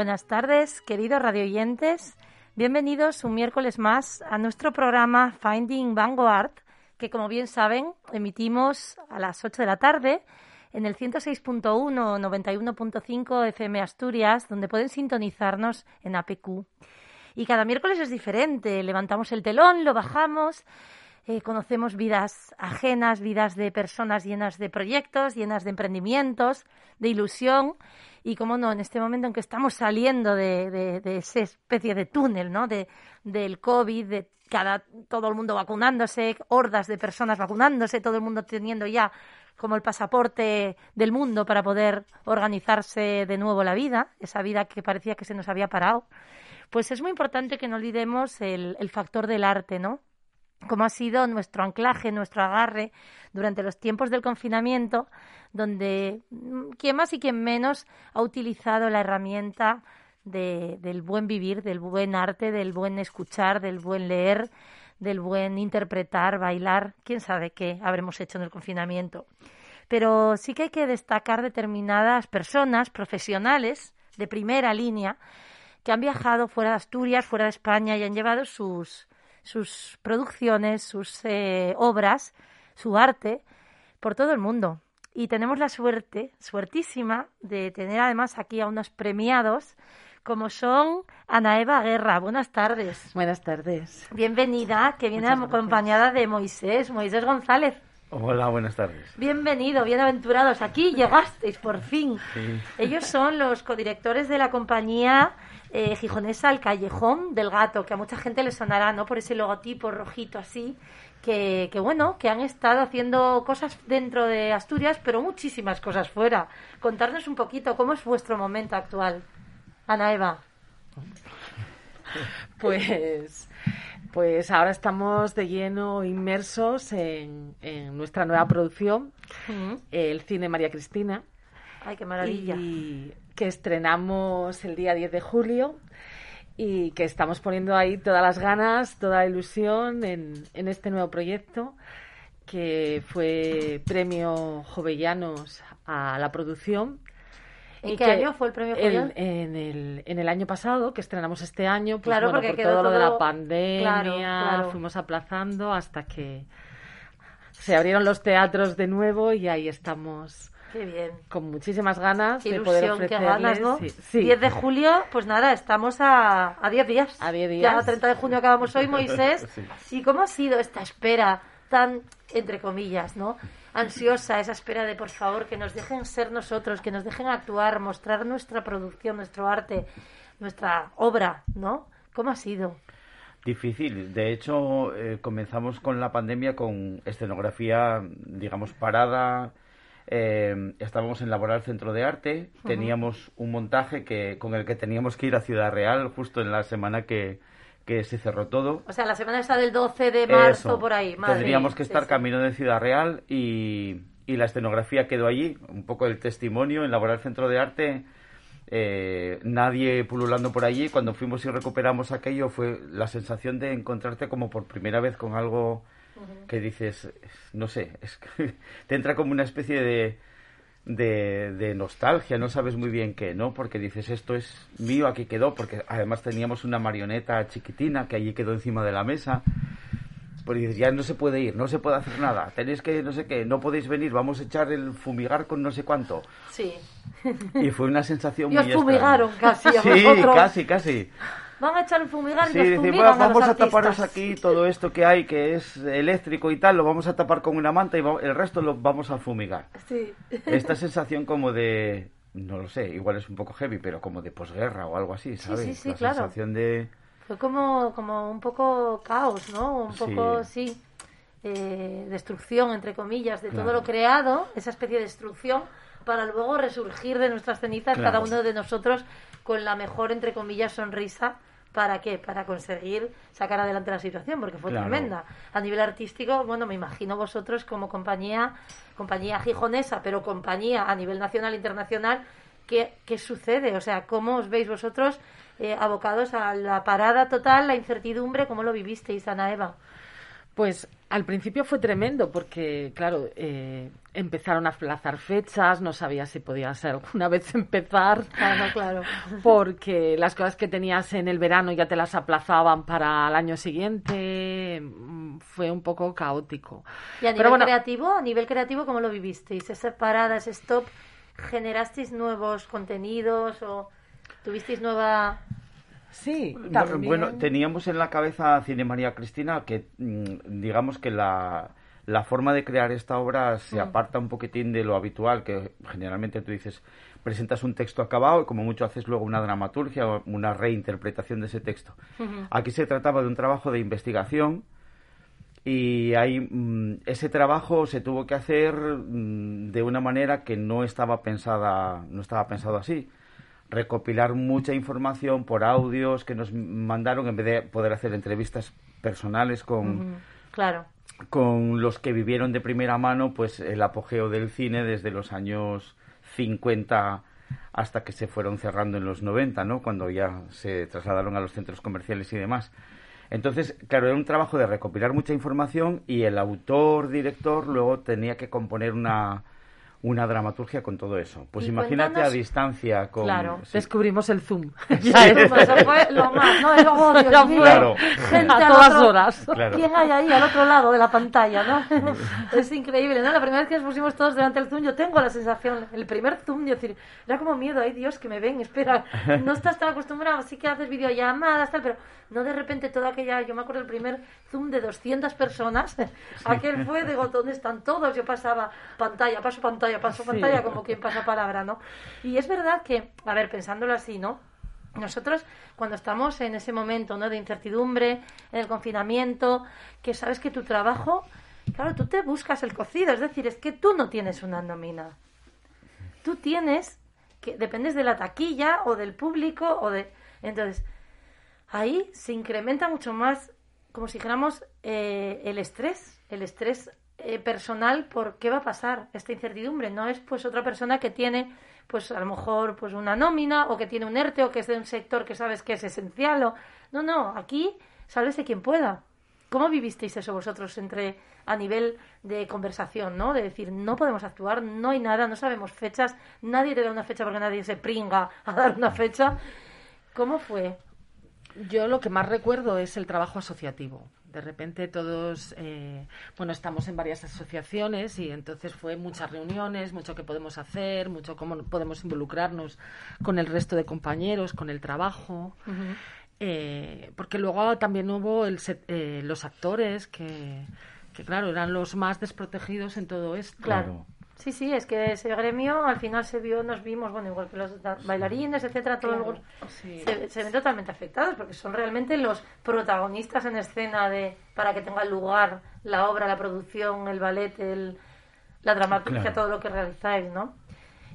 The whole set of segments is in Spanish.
Buenas tardes, queridos radioyentes. Bienvenidos un miércoles más a nuestro programa Finding Vanguard, que como bien saben, emitimos a las 8 de la tarde en el 106.1 91.5 FM Asturias, donde pueden sintonizarnos en APQ. Y cada miércoles es diferente. Levantamos el telón, lo bajamos, eh, conocemos vidas ajenas, vidas de personas llenas de proyectos, llenas de emprendimientos, de ilusión. Y como no, en este momento en que estamos saliendo de, de, esa especie de túnel, ¿no? De, del COVID, de cada, todo el mundo vacunándose, hordas de personas vacunándose, todo el mundo teniendo ya como el pasaporte del mundo para poder organizarse de nuevo la vida, esa vida que parecía que se nos había parado, pues es muy importante que no olvidemos el, el factor del arte, ¿no? Como ha sido nuestro anclaje, nuestro agarre durante los tiempos del confinamiento, donde mm, quien más y quien menos ha utilizado la herramienta de, del buen vivir, del buen arte, del buen escuchar, del buen leer, del buen interpretar, bailar, quién sabe qué habremos hecho en el confinamiento. Pero sí que hay que destacar determinadas personas profesionales de primera línea que han viajado fuera de Asturias, fuera de España y han llevado sus, sus producciones, sus eh, obras, su arte por todo el mundo. Y tenemos la suerte, suertísima, de tener además aquí a unos premiados como son Ana Eva Guerra. Buenas tardes. Buenas tardes. Bienvenida, que viene acompañada de Moisés, Moisés González. Hola, buenas tardes. Bienvenido, bienaventurados. Aquí llegasteis, por fin. Ellos son los codirectores de la compañía eh, gijonesa El Callejón del Gato, que a mucha gente le sonará, ¿no? Por ese logotipo rojito así, que, que, bueno, que han estado haciendo cosas dentro de Asturias, pero muchísimas cosas fuera. Contarnos un poquito cómo es vuestro momento actual. Ana Eva. Pues, pues ahora estamos de lleno inmersos en, nuestra nueva producción, el cine María Cristina. Ay, qué maravilla. Y que estrenamos el día 10 de julio y que estamos poniendo ahí todas las ganas, toda la ilusión en, en este nuevo proyecto que fue premio Jovellanos a la producción ¿En qué año fue el premio en, en, el, en el año pasado, que estrenamos este año, pues claro, porque por todo, lo de la pandemia, fuimos aplazando hasta que se abrieron los teatros de nuevo y ahí estamos. Qué bien. Con muchísimas ganas de poder ofrecerles. Qué ganas, ¿no? Sí, 10 de julio, pues nada, estamos a, a 10 días. A 10 días. Ya, 30 de junio acabamos hoy, Moisés. ¿Y cómo ha sido esta espera tan, entre comillas, ¿no? ansiosa, esa espera de por favor que nos dejen ser nosotros, que nos dejen actuar, mostrar nuestra producción, nuestro arte, nuestra obra, ¿no? ¿Cómo ha sido? Difícil. De hecho, eh, comenzamos con la pandemia con escenografía, digamos, parada. Eh, estábamos en Laboral Centro de Arte. Teníamos un montaje que con el que teníamos que ir a Ciudad Real justo en la semana que, que se cerró todo. O sea, la semana está del 12 de marzo por ahí. Tendríamos que estar camino de Ciudad Real y, y, la escenografía quedó allí, un poco el testimonio en Laboral Centro de Arte. Eh, nadie pululando por allí. Cuando fuimos y recuperamos aquello fue la sensación de encontrarte como por primera vez con algo que dices, no sé, es que te entra como una especie de, de, nostalgia, no sabes muy bien qué, ¿no? Porque dices, esto es mío, aquí quedó, porque además teníamos una marioneta chiquitina que allí quedó encima de la mesa. Pues dices, ya no se puede ir, no se puede hacer nada, tenéis que, no sé qué, no podéis venir, vamos a echar el fumigar con no sé cuánto. Sí. Y fue una sensación y muy os fumigaron casi a Sí, casi, casi van a echar el fumigar sí, y vamos a, taparos aquí todo esto que hay que es eléctrico y tal, lo vamos a tapar con una manta y el resto lo vamos a fumigar. Sí. Esta sensación como de no lo sé, igual es un poco heavy, pero como de posguerra o algo así, ¿sabes? Sí, sí, La claro. sensación de fue como como un poco caos, ¿no? Un poco sí. Eh, destrucción entre comillas de todo lo creado, esa especie de destrucción para luego resurgir de nuestras cenizas cada uno de nosotros con la mejor entre comillas sonrisa ¿Para qué? Para conseguir sacar adelante la situación, porque fue tremenda. A nivel artístico, bueno, me imagino vosotros como compañía, compañía gijonesa, pero compañía a nivel nacional e internacional, ¿qué, qué sucede? O sea, ¿cómo os veis vosotros eh, abocados a la parada total, la incertidumbre? ¿Cómo lo vivisteis, Ana Eva? Pues al principio fue tremendo porque, claro, eh, empezaron a aplazar fechas, no sabía si podía ser alguna vez empezar. Claro, claro. Porque las cosas que tenías en el verano ya te las aplazaban para el año siguiente. Mm, fue un poco caótico. ¿Y a nivel creativo? ¿A nivel creativo cómo lo vivisteis? ¿Esa parada, ese stop? ¿Generasteis nuevos contenidos o tuvisteis nueva Sí, también. Bueno, teníamos en la cabeza a Cine María Cristina que, mm, digamos que la, la forma de crear esta obra se mm. aparta un poquitín de lo habitual, que generalmente tú dices, presentas un texto acabado y como mucho haces luego una dramaturgia o una reinterpretación de ese texto. Aquí se trataba de un trabajo de investigación y ahí mm, ese trabajo se tuvo que hacer de una manera que no estaba pensada, no estaba pensado así recopilar mucha información por audios que nos mandaron en vez de poder hacer entrevistas personales con, claro. con los que vivieron de primera mano pues el apogeo del cine desde los años 50 hasta que se fueron cerrando en los 90, ¿no? Cuando ya se trasladaron a los centros comerciales y demás. Entonces, claro, era un trabajo de recopilar mucha información y el autor, director, luego tenía que componer una, una dramaturgia con todo eso. Pues imagínate a distancia con... Claro, descubrimos el Zoom. ya eso fue lo más, ¿no? El odio, claro. Gente a todas horas. ¿Quién hay ahí al otro lado de la pantalla, no? es increíble, ¿no? La primera vez que nos pusimos todos delante del Zoom, yo tengo la sensación, el primer Zoom, yo decir, era como miedo, ay Dios, que me ven, espera, no estás tan acostumbrado, sí que haces videollamadas, tal, pero no de repente toda aquella, yo me acuerdo el primer Zoom de 200 personas, aquel fue, digo, ¿dónde están todos? Yo pasaba pantalla, paso pantalla, paso pantalla, como quien pasa palabra, ¿no? Y es verdad que, a ver, pensándolo así, ¿no? Nosotros, cuando estamos en ese momento ¿no? de incertidumbre, en el confinamiento, que sabes que tu trabajo, claro, tú te buscas el cocido, es decir, es que tú no tienes una nómina. Tú tienes, que dependes de la taquilla o del público o de... Entonces, ahí se incrementa mucho más, como si dijéramos, eh, el estrés, el estrés eh, personal por qué va a pasar esta incertidumbre. No es pues otra persona que tiene pues a lo mejor pues una nómina o que tiene un ERTE o que es de un sector que sabes que es esencial o no, no, aquí de quien pueda. ¿Cómo vivisteis eso vosotros entre a nivel de conversación, ¿no? De decir, no podemos actuar, no hay nada, no sabemos fechas, nadie te da una fecha porque nadie se pringa a dar una fecha. ¿Cómo fue? Yo lo que más recuerdo es el trabajo asociativo. De repente todos, eh, bueno, estamos en varias asociaciones y entonces fue muchas reuniones, mucho que podemos hacer, mucho cómo podemos involucrarnos con el resto de compañeros, con el trabajo. Eh, porque luego también hubo el eh, los actores que, que, claro, eran los más desprotegidos en todo esto. Claro. Sí, sí, es que ese gremio al final se vio, nos vimos, bueno, igual que los bailarines, etcétera, todos se, ven totalmente afectados porque son realmente los protagonistas en escena de para que tenga lugar la obra, la producción, el ballet, el, la dramaturgia, todo lo que realizáis, ¿no?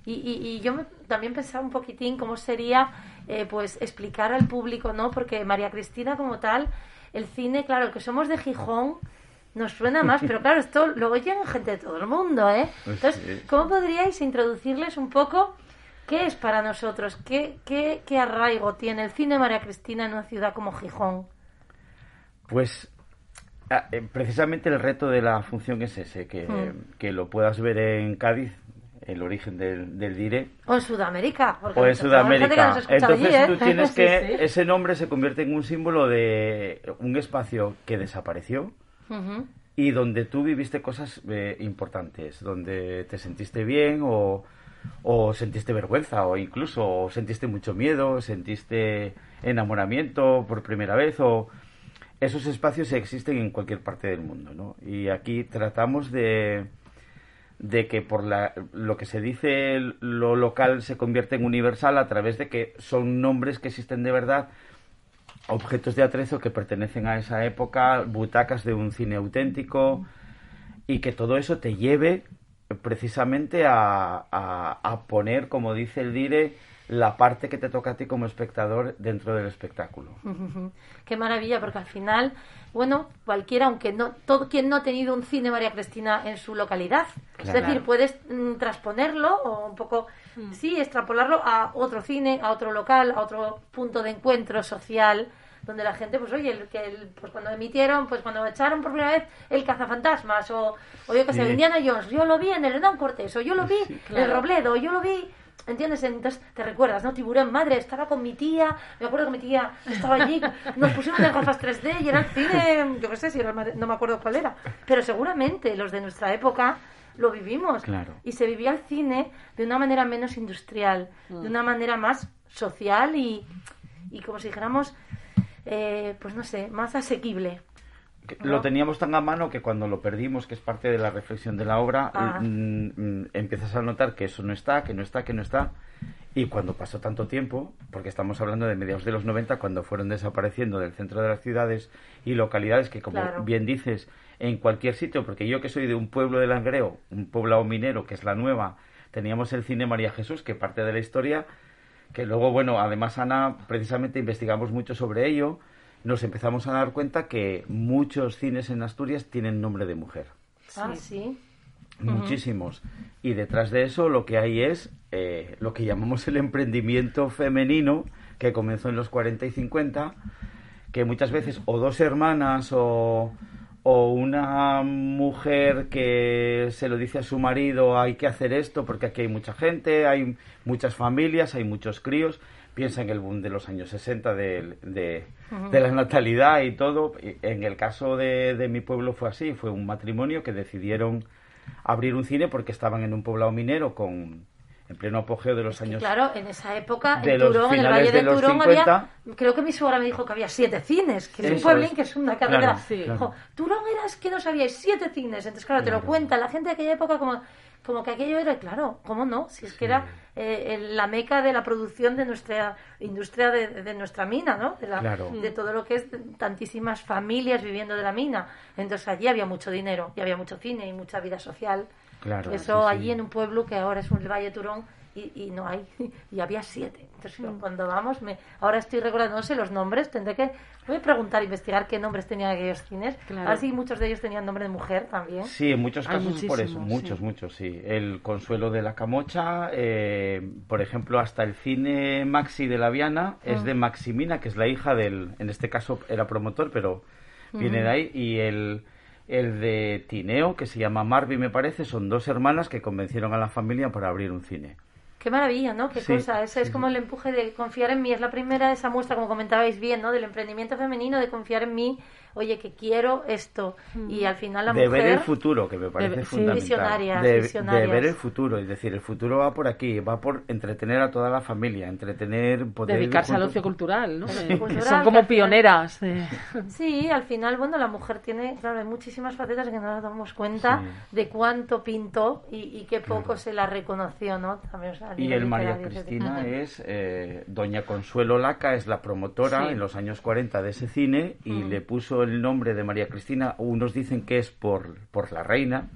Y, y, yo también pensaba un poquitín cómo sería, eh, pues, explicar al público, ¿no? Porque María Cristina como tal, el cine, claro, que somos de Gijón nos suena más, pero claro, esto lo oyen gente de todo el mundo, ¿eh? Pues Entonces, ¿cómo podríais introducirles un poco qué es para nosotros, qué, qué, qué arraigo tiene el cine María Cristina en una ciudad como Gijón? Pues ah, eh, precisamente el reto de la función es ese, que, hmm. que lo puedas ver en Cádiz, el origen del, del dire. O en Sudamérica. O en Sudamérica. Entonces ¿eh? tú tienes que, ese nombre se convierte en un símbolo de un espacio que desapareció, y donde tú viviste cosas eh, importantes, donde te sentiste bien o, o sentiste vergüenza o incluso sentiste mucho miedo, sentiste enamoramiento por primera vez o esos espacios existen en cualquier parte del mundo, ¿no? Y aquí tratamos de, de que por la, lo que se dice lo local se convierte en universal a través de que son nombres que existen de verdad objetos de atrezo que pertenecen a esa época, butacas de un cine auténtico y que todo eso te lleve precisamente a, a, poner, como dice el Dire, la parte que te toca a ti como espectador dentro del espectáculo. Qué maravilla, porque al final, bueno, cualquiera, aunque no, todo quien no ha tenido un cine María Cristina en su localidad, es decir, puedes mm, transponerlo o un poco, mm. sí, extrapolarlo a otro cine, a otro local, a otro punto de encuentro social, donde la gente, pues oye, el, que el- pues cuando emitieron, pues cuando echaron por primera vez el cazafantasmas, o, o yo que sé, Sí. Indiana Jones, yo lo vi en el Hernán Cortés, o yo lo vi en el. Robledo, o yo lo vi... ¿Entiendes? Entonces te recuerdas, ¿no? Tiburón, madre, estaba con mi tía, me acuerdo que mi tía estaba allí, nos pusieron las gafas 3D y era el cine, yo qué sé, si era no me acuerdo cuál era, pero seguramente los de nuestra época lo vivimos. Claro. Y se vivía el cine de una manera menos industrial, de una manera más social y, y como si dijéramos, eh, pues no sé, más asequible. Que ¿no? Lo teníamos tan a mano que cuando lo perdimos, que es parte de la reflexión de la obra, Ah. mm, mm, empiezas a notar que eso no está, que no está, que no está. Y cuando pasó tanto tiempo, porque estamos hablando de mediados de los 90, cuando fueron desapareciendo del centro de las ciudades y localidades que, como Claro. bien dices, en cualquier sitio, porque yo que soy de un pueblo de Langreo, un poblado minero, que es la nueva, teníamos el cine María Jesús, que parte de la historia, que luego, bueno, además Ana, precisamente investigamos mucho sobre ello, nos empezamos a dar cuenta que muchos cines en Asturias tienen nombre de mujer, Ah, sí. muchísimos. Y detrás de eso lo que hay es eh, lo que llamamos el emprendimiento femenino, que comenzó en los 40 y 50, que muchas veces o dos hermanas o, o una mujer que se lo dice a su marido hay que hacer esto porque aquí hay mucha gente, hay muchas familias, hay muchos críos. Piensa en el boom de los años 60 del- de, de la natalidad y todo. En el caso de, de mi pueblo fue así, fue un matrimonio que decidieron abrir un cine porque estaban en un poblado minero con en pleno apogeo de los años claro, en esa época, de en los Turón, en el Valle de, Turón, 50. había. Creo que mi suegra me dijo que había siete cines, que es un pueblín, es. que es una carrera. Claro, sí. Dijo, Turón era es que no sabíais siete cines. Entonces, claro, te lo Claro. cuenta la gente de aquella época como, como que aquello era, claro, ¿cómo no? Si es que era eh, la meca de la producción de nuestra industria, de, de nuestra mina, ¿no? De, la- Claro. de todo lo que es tantísimas familias viviendo de la mina. Entonces, allí había mucho dinero, y había mucho cine y mucha vida social. Claro, Eso sí, allí sí. en un pueblo que ahora es un Valle Turón y, y no hay, y había siete. Entonces yo cuando vamos, me, ahora estoy recordando, no sé los nombres, tendré que, voy a preguntar, investigar qué nombres tenían aquellos cines. Claro. A ver si muchos de ellos tenían nombre de mujer también. Sí, en muchos casos es por eso, muchos, sí. muchos, sí. El Consuelo de la Camocha, eh, por ejemplo, hasta el cine Maxi de la Viana es de Maximina, que es la hija del, en este caso era promotor, pero viene de ahí, y el, el de Tineo, que se llama Marvi, me parece, son dos hermanas que convencieron a la familia para abrir un cine. Qué maravilla, ¿no? Qué Sí, cosa. Ese es sí, como el empuje de confiar en mí. Es la primera, esa muestra, como comentabais bien, ¿no? Del emprendimiento femenino, de confiar en mí. Oye, que quiero esto. Y al final la de mujer... ver el futuro, que me parece De- fundamental. Visionarias, de, visionarias. de ver el futuro, es decir, el futuro va por aquí, va por entretener a toda la familia, entretener, poder Dedicarse al ocio cultural, ¿no? Sí. Cultural, Son como pioneras. eh. Sí, al final, bueno, la mujer tiene, claro, hay muchísimas facetas que no nos damos cuenta Sí. de cuánto pintó y, y qué poco se la reconoció, ¿no? También, o sea, Y el María. Cristina es, eh, doña Consuelo Laca es la promotora Sí. en los años 40 de ese cine y le puso el nombre de María Cristina. Unos dicen que es por, por la reina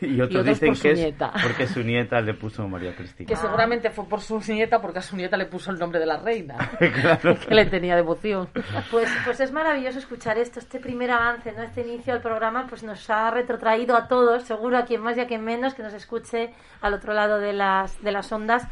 y otros, otros dicen que es nieta. porque su nieta le puso María Cristina. Que seguramente fue por su nieta, porque a su nieta le puso el nombre de la reina. Que le tenía devoción. Pues, pues es maravilloso escuchar esto, este primer avance, ¿no? Este inicio del programa, pues nos ha retrotraído a todos, seguro a quien más y a quien menos, que nos escuche al otro lado de las, de las ondas,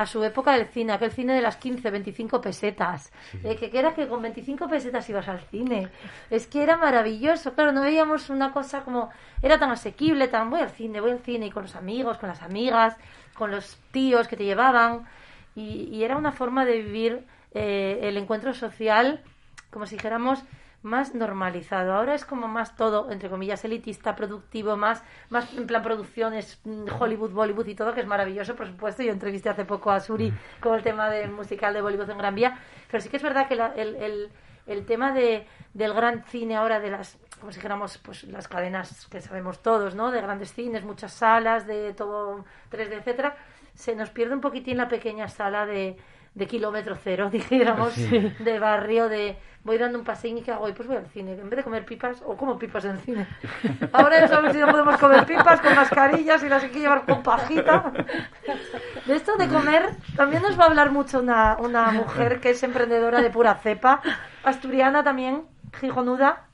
a su época del cine, aquel cine de las 15, 25 pesetas. Eh, que, que era que con 25 pesetas ibas al cine. Es que era maravilloso, claro, no veíamos una cosa como, era tan asequible, tan voy al cine, voy al cine, y con los amigos, con las amigas, con los tíos que te llevaban. Y, y era una forma de vivir eh, el encuentro social, como si dijéramos, más normalizado. Ahora es como más todo, entre comillas, elitista, productivo, más, más en plan producciones, mm, Hollywood, Bollywood y todo, que es maravilloso, por supuesto. Yo entrevisté hace poco a Suri con el tema del musical de Bollywood en Gran Vía, pero sí que es verdad que la- el, el, el tema de, del gran cine ahora, de las, como si dijéramos, pues las cadenas que sabemos todos, ¿no? De grandes cines, muchas salas, de todo 3D, etcétera, se nos pierde un poquitín la pequeña sala de, de kilómetro cero, dijéramos, de barrio, de voy dando un paseín y ¿qué hago? Y pues voy al cine, en vez de comer pipas, o como pipas en el cine. Ahora ya sabemos si no podemos comer pipas con mascarillas y las hay que llevar con pajita. De esto de comer, también nos va a hablar mucho una, una mujer que es emprendedora de pura cepa, asturiana también, gijonuda,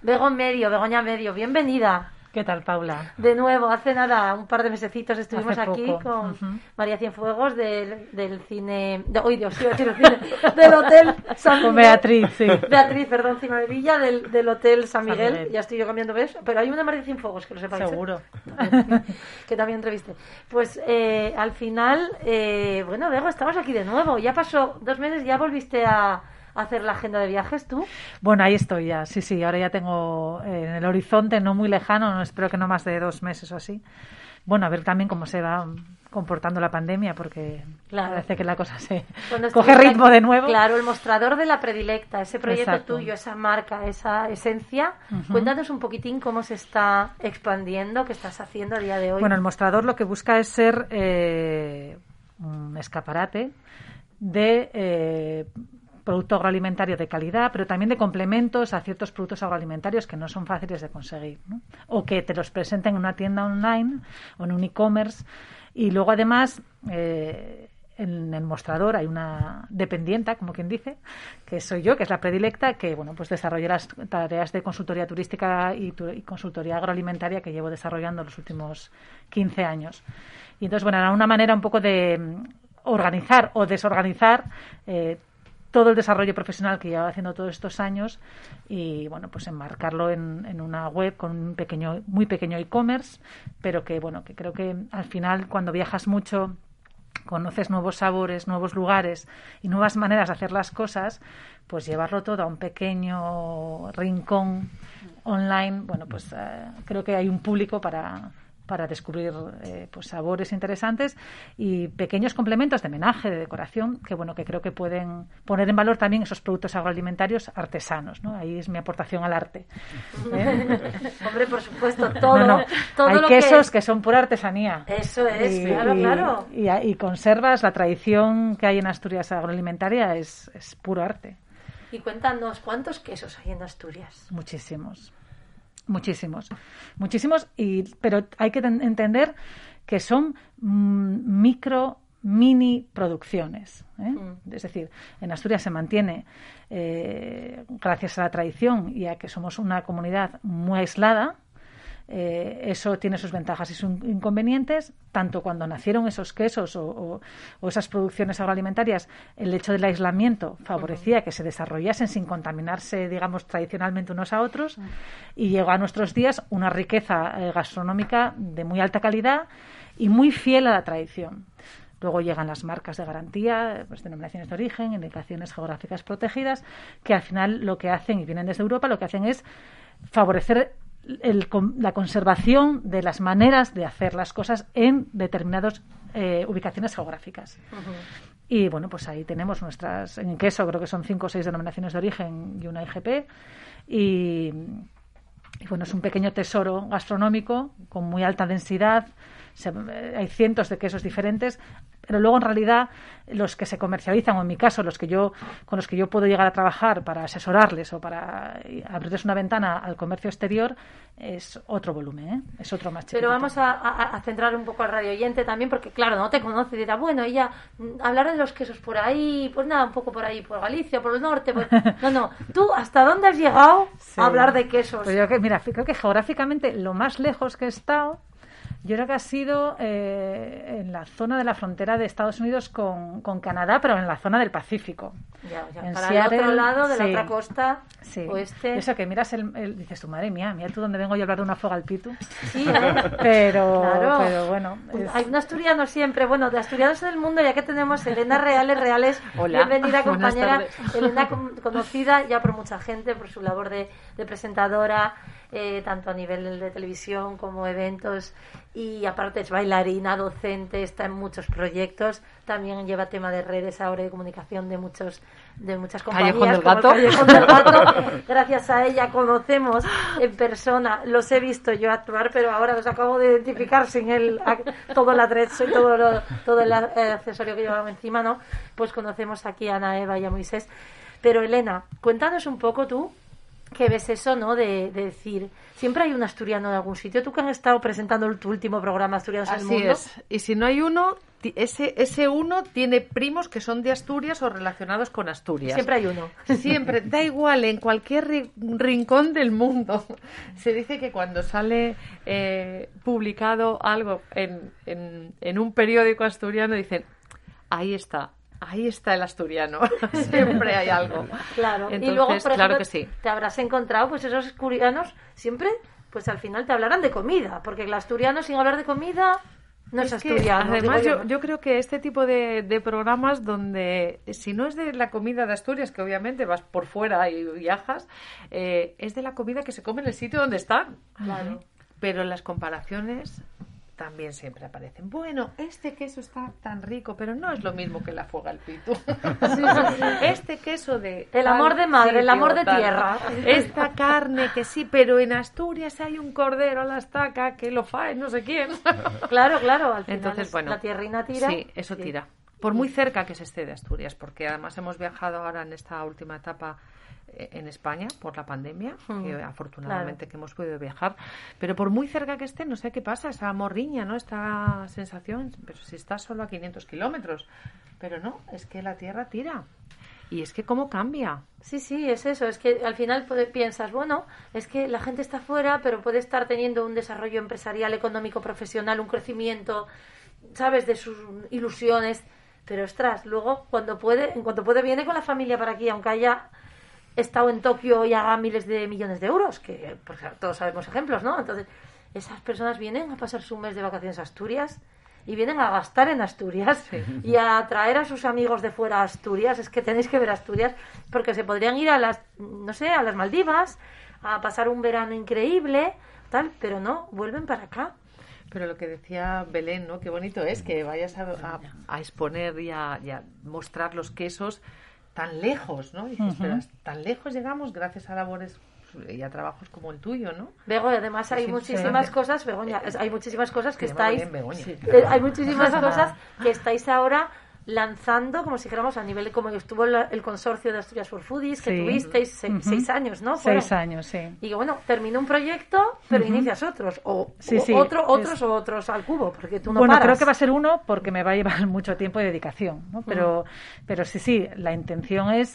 Bego Medio, Begoña Medio, bienvenida. ¿Qué tal, Paula? De nuevo, hace nada, un par de mesecitos estuvimos aquí con María Cienfuegos del, del cine. De, hoy Dios, cine. Del Hotel San Miguel. Con Beatriz, sí. Beatriz, perdón, Cima de Villa, del, del Hotel San Miguel. San Miguel. Ya estoy yo cambiando, ¿ves? Pero hay una María Cienfuegos, que lo sepáis. ¿eh? Seguro. que también entrevisté. Pues eh, al final, eh, bueno, Bego, estamos aquí de nuevo. Ya pasó dos meses, ya volviste a hacer la agenda de viajes tú? Bueno, ahí estoy ya, sí, sí, ahora ya tengo eh, en el horizonte, no muy lejano, no, espero que no más de dos meses o así. Bueno, a ver también cómo se va comportando la pandemia, porque parece que la cosa se coge ritmo de nuevo. Claro, el mostrador de la predilecta, ese proyecto tuyo, esa marca, esa esencia. Cuéntanos un poquitín cómo se está expandiendo, qué estás haciendo a día de hoy. Bueno, el mostrador lo que busca es ser eh, un escaparate de eh, producto agroalimentario de calidad, pero también de complementos a ciertos productos agroalimentarios que no son fáciles de conseguir, o que te los presenten en una tienda online o en un e-commerce. Y luego, además, eh, en el mostrador hay una dependienta, como quien dice, que soy yo, que es la predilecta, que bueno, pues desarrolla las tareas de consultoría turística y, consultoría agroalimentaria que llevo desarrollando los últimos 15 años. Y entonces, bueno, era una manera un poco de organizar o desorganizar eh, todo el desarrollo profesional que lleva haciendo todos estos años y bueno pues enmarcarlo en, en una web con un pequeño muy pequeño e-commerce pero que bueno que creo que al final cuando viajas mucho conoces nuevos sabores, nuevos lugares y nuevas maneras de hacer las cosas, pues llevarlo todo a un pequeño rincón online, bueno, pues eh, creo que hay un público para, para descubrir eh, pues sabores interesantes y pequeños complementos de menaje, de decoración, que bueno, que creo que pueden poner en valor también esos productos agroalimentarios artesanos, ¿no? Ahí es mi aportación al arte. ¿eh? Hombre, por supuesto, todo. Hay quesos que... son pura artesanía. Eso es, claro, claro. Y, conservas la tradición que hay en Asturias agroalimentaria es, es puro arte. Y cuéntanos, ¿cuántos quesos hay en Asturias? Muchísimos. Muchísimos, muchísimos, y, pero hay que entender que son mm, micro, mini producciones. ¿eh? Mm. Es decir, en Asturias se mantiene, eh, gracias a la tradición y a que somos una comunidad muy aislada, eh, eso tiene sus ventajas y sus inconvenientes, tanto cuando nacieron esos quesos o, esas producciones agroalimentarias, el hecho del aislamiento favorecía que se desarrollasen sin contaminarse, digamos, tradicionalmente unos a otros, y llegó a nuestros días una riqueza eh, gastronómica de muy alta calidad y muy fiel a la tradición. Luego llegan las marcas de garantía, pues, denominaciones de origen, indicaciones geográficas protegidas, que al final lo que hacen, y vienen desde Europa, lo que hacen es favorecer la conservación de las maneras de hacer las cosas en determinadas eh, ubicaciones geográficas. Y bueno, pues ahí tenemos nuestras, en queso creo que son cinco o seis denominaciones de origen y una IGP. Y, y bueno, es un pequeño tesoro gastronómico con muy alta densidad. Hay cientos de quesos diferentes pero luego en realidad los que se comercializan o en mi caso los que yo con los que yo puedo llegar a trabajar para asesorarles o para abrirles una ventana al comercio exterior es otro volumen ¿eh? es otro más pero vamos a, centrar un poco al radio oyente también porque claro no te conoce y dirá bueno ella mm, hablar de los quesos por ahí pues nada un poco por ahí por Galicia por el norte no no tú hasta dónde has llegado a hablar de quesos pues yo que mira creo que geográficamente lo más lejos que he estado yo creo que ha sido eh, en la zona de la frontera de Estados Unidos con, con Canadá, pero en la zona del Pacífico. Ya, ya. Para el otro lado de la otra costa sí. oeste. Eso que miras el, dices tu madre mía, mira tú dónde vengo yo a hablar de una foga al pitu. Sí, ¿eh? pero, pero bueno. Hay un asturiano siempre, bueno, de asturianos del mundo, ya que tenemos Elena Reales Reales, Hola. bienvenida compañera. Elena conocida ya por mucha gente por su labor de, de presentadora eh, tanto a nivel de televisión como eventos y aparte es bailarina, docente, está en muchos proyectos, también lleva tema de redes ahora de comunicación de muchos de muchas compañías del Gato. Gracias a ella conocemos en persona, los he visto yo actuar, pero ahora los acabo de identificar sin el todo el adreso y todo todo el accesorio que llevaba encima, ¿no? Pues conocemos aquí a Ana Eva y a Moisés. Pero Elena, cuéntanos un poco tú que ves eso, ¿no? De, de, decir, siempre hay un asturiano en algún sitio. Tú que has estado presentando tu último programa Asturianos Así el Mundo. es. Y si no hay uno, ese, ese uno tiene primos que son de Asturias o relacionados con Asturias. Siempre hay uno. Siempre, da igual, en cualquier rincón del mundo. Se dice que cuando sale eh, publicado algo en, en, en un periódico asturiano, dicen, ahí está, ahí está el asturiano. siempre hay algo. Claro. Entonces, y luego, por ejemplo, claro que sí. te habrás encontrado, pues esos asturianos siempre, pues al final te hablarán de comida, porque el asturiano sin hablar de comida no es, Es que, asturiano. además, yo, creo que este tipo de, de programas donde, si no es de la comida de Asturias, que obviamente vas por fuera y viajas, eh, es de la comida que se come en el sitio donde están. Claro. Pero las comparaciones también siempre aparecen. Bueno, este queso está tan rico, pero no es lo mismo que la fuega el pitu. Este queso de... El amor de madre, el amor de tierra. Esta carne que sí, pero en Asturias hay un cordero a la estaca que lo fae no sé quién. Claro, claro, al final Entonces, es bueno, la tierrina tira. Sí, eso Sí. tira. Por muy cerca que se esté de Asturias, porque además hemos viajado ahora en esta última etapa eh, en España por la pandemia, Mm, que afortunadamente que hemos podido viajar, pero por muy cerca que esté, no sé qué pasa, esa morriña, ¿no? Esta sensación, pero si estás solo a 500 kilómetros, pero no, es que la tierra tira. Y es que cómo cambia. Sí, sí, es eso. Es que al final piensas, bueno, es que la gente está fuera, pero puede estar teniendo un desarrollo empresarial, económico, profesional, un crecimiento, ¿sabes? De sus ilusiones. Pero ostras, luego cuando puede, en cuanto puede viene con la familia para aquí, aunque haya estado en Tokio y haga miles de millones de euros, que pues, todos sabemos ejemplos, ¿no? Entonces, esas personas vienen a pasar su mes de vacaciones a Asturias y vienen a gastar en Asturias y a traer a sus amigos de fuera a Asturias. Es que tenéis que ver Asturias porque se podrían ir a las, no sé, a las Maldivas a pasar un verano increíble, tal, pero no, vuelven para acá. Pero lo que decía Belén, ¿no? Qué bonito es que vayas a, a- a exponer y a, y a mostrar los quesos tan lejos, ¿no? Y dices, pero tan lejos llegamos gracias a labores y a trabajos como el tuyo, ¿no? Bego, además hay Sí, muchísimas sí. cosas, Begoña, hay muchísimas cosas que estáis, Belén Begoña. Eh, hay muchísimas cosas que estáis ahora lanzando, como si dijéramos a nivel de como estuvo la- el consorcio de Asturias for Foodies, que Sí. tuvisteis se- seis años, ¿no? Fueron. Seis años, sí. Y bueno, terminó un proyecto, pero inicias otros, o, Sí, o otro, es- otros o otros al cubo, porque tú no bueno, paras. creo que va a ser uno porque me va a llevar mucho tiempo y dedicación, ¿no? Pero, pero sí, sí, la intención es,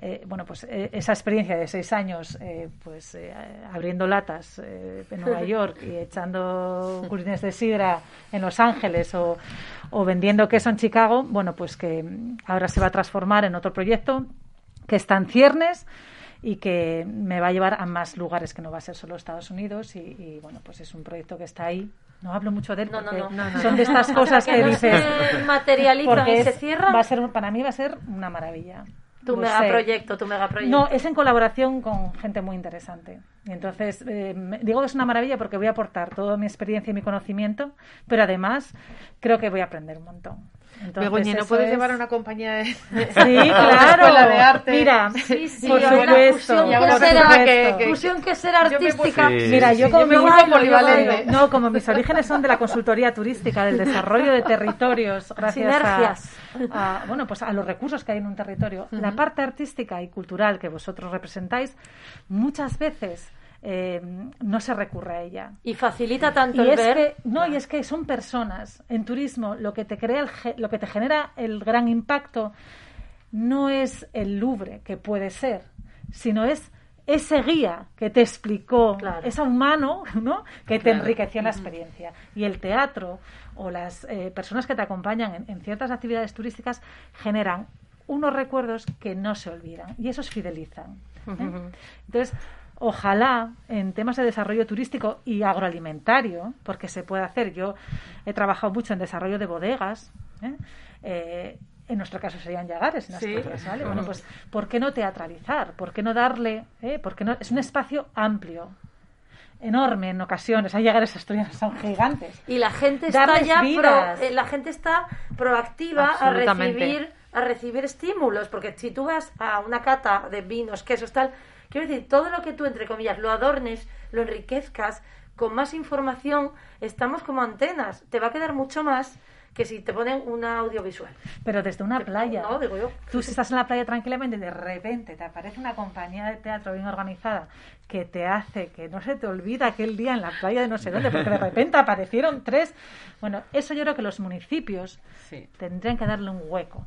eh, bueno, pues eh, esa experiencia de seis años, eh, pues eh, abriendo latas eh, en Nueva York y echando curines de sidra en Los Ángeles o, o vendiendo queso en Chicago, bueno, pues que ahora se va a transformar en otro proyecto que está en ciernes y que me va a llevar a más lugares que no va a ser solo Estados Unidos y, y, bueno pues es un proyecto que está ahí no hablo mucho de él No, no, porque no. son de estas cosas que, no dices se materializan y se cierran. va a ser para mí va a ser una maravilla tu megaproyecto, tu megaproyecto. no es en colaboración con gente muy interesante entonces eh, digo que es una maravilla porque voy a aportar toda mi experiencia y mi conocimiento pero además creo que voy a aprender un montón entonces, Begoña, ¿no puedes es- llevar a una compañía de... Sí, claro. escuela de arte. Mira, Sí, sí, por supuesto. fusión que- que- fusión que artística. Sí. Mira, yo como yo me mi- vuelvo polivalente. No, como mis orígenes son de la consultoría turística, del desarrollo de territorios, gracias Sinergias. a, a, bueno, pues a los recursos que hay en un territorio. La parte artística y cultural que vosotros representáis, muchas veces eh, no se recurre a ella. Y facilita tanto Y el es ver. que, no, y es que son personas. En turismo, lo que te crea el lo que te genera el gran impacto no es el Louvre, que puede ser, sino es ese guía que te explicó, Claro. ese humano, ¿no? Que te Claro. enriqueció la experiencia. Y el teatro o las eh, personas que te acompañan en, en ciertas actividades turísticas generan unos recuerdos que no se olvidan y esos fidelizan. ¿eh? Entonces, ojalá en temas de desarrollo turístico y agroalimentario, porque se puede hacer, yo he trabajado mucho en desarrollo de bodegas, ¿eh? Eh, en nuestro caso serían llagares en Sí. Asturias, ¿vale? Bueno, pues ¿por qué no teatralizar? ¿Por qué no darle? eh? ¿Por qué no? Es un espacio amplio, enorme en ocasiones. Hay llagares asturianos, son gigantes. Y la gente está Darles ya pro- eh, la gente está proactiva a recibir a recibir estímulos, porque si tú vas a una cata de vinos, quesos, tal, quiero decir, todo lo que tú entre comillas lo adornes, lo enriquezcas con más información, estamos como antenas. Te va a quedar mucho más que si te ponen una audiovisual. Pero desde una playa. No, digo yo. Tú estás en la playa tranquilamente y de repente te aparece una compañía de teatro bien organizada que te hace que no se te olvida aquel día en la playa de no sé dónde, porque de repente aparecieron tres. Bueno, eso yo creo que los municipios Sí. tendrían que darle un hueco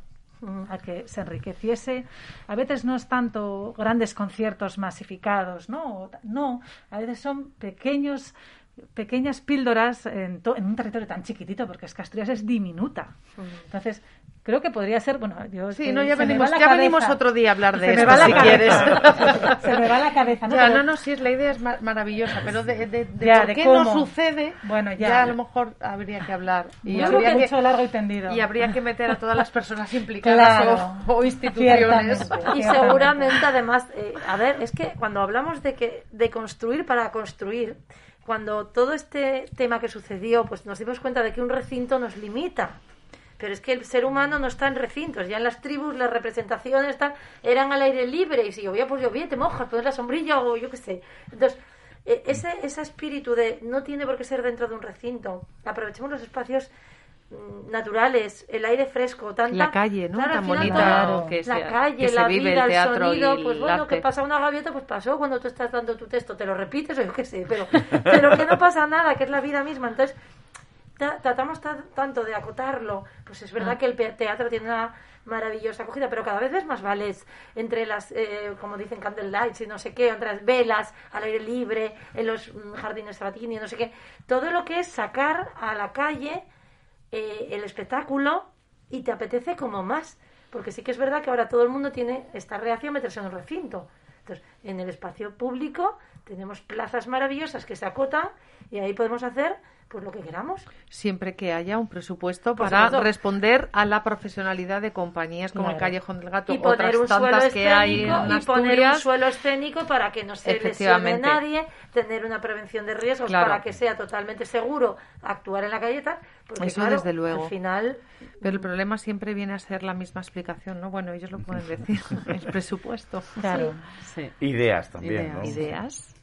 a que se enriqueciese. A veces no es tanto grandes conciertos masificados, ¿no? No, a veces son pequeños pequeñas píldoras en, to- en un territorio tan chiquitito, porque es que Asturias es diminuta. Entonces, creo que podría ser, bueno, yo Sí, no, ya venimos, la ya venimos otro día a hablar de Se me va la si cabeza. quieres. Se me va la cabeza, ¿no? Ya, Pero- no, no, sí, es, la idea es ma- maravillosa, pero de, de, de Ya, por de qué cómo. no sucede, Bueno, ya. a lo mejor habría que hablar. Y Yo creo habría que que, mucho largo y tendido. y habría que meter a todas las personas implicadas Claro, o, o instituciones. ciertamente. Y seguramente, además, eh, a ver, es que cuando hablamos de que de construir para construir, cuando todo este tema que sucedió, pues nos dimos cuenta de que un recinto nos limita. Pero es que el ser humano no está en recintos, ya en las tribus las representaciones tal, eran al aire libre y si llovía, pues llovía, te mojas, pones la sombrilla o yo qué sé. Entonces, eh, ese, ese espíritu de no tiene por qué ser dentro de un recinto. Aprovechemos los espacios naturales, el aire fresco, tanta La calle, ¿no? Claro, Tan final bonita que la sea- calle, que se la vive vida, el, teatro sonido, pues bueno, arte. que pasa una gaviota, pues pasó cuando tú estás dando tu texto, te lo repites o yo qué sé, pero, pero que no pasa nada, que es la vida misma. Entonces, ta- tratamos ta- tanto de acotarlo, pues es Ah. verdad que el teatro tiene una maravillosa acogida, pero cada vez ves más vales entre las, eh, como dicen, candlelights y no sé qué, entre las velas, al aire libre, en los mm, jardines sabatini, no sé qué. Todo lo que es sacar a la calle eh, el espectáculo y te apetece como más. Porque sí que es verdad que ahora todo el mundo tiene esta reacción meterse en un recinto. Entonces, en el espacio público tenemos plazas maravillosas que se acotan y ahí podemos hacer pues lo que queramos. Siempre que haya un presupuesto para responder a la profesionalidad de compañías como el. Callejón del Gato Y o poner otras un suelo tantas que hay en escénico y poner un suelo escénico para que no se lesione nadie, tener una prevención de riesgos Claro. para que sea totalmente seguro actuar en la galleta. Porque, Eso claro, desde luego. Al final, Pero el problema siempre viene a ser la misma explicación, ¿no? Bueno, ellos lo pueden decir, el presupuesto. Claro. Sí. Ideas también, Ideas. ¿no? Ideas.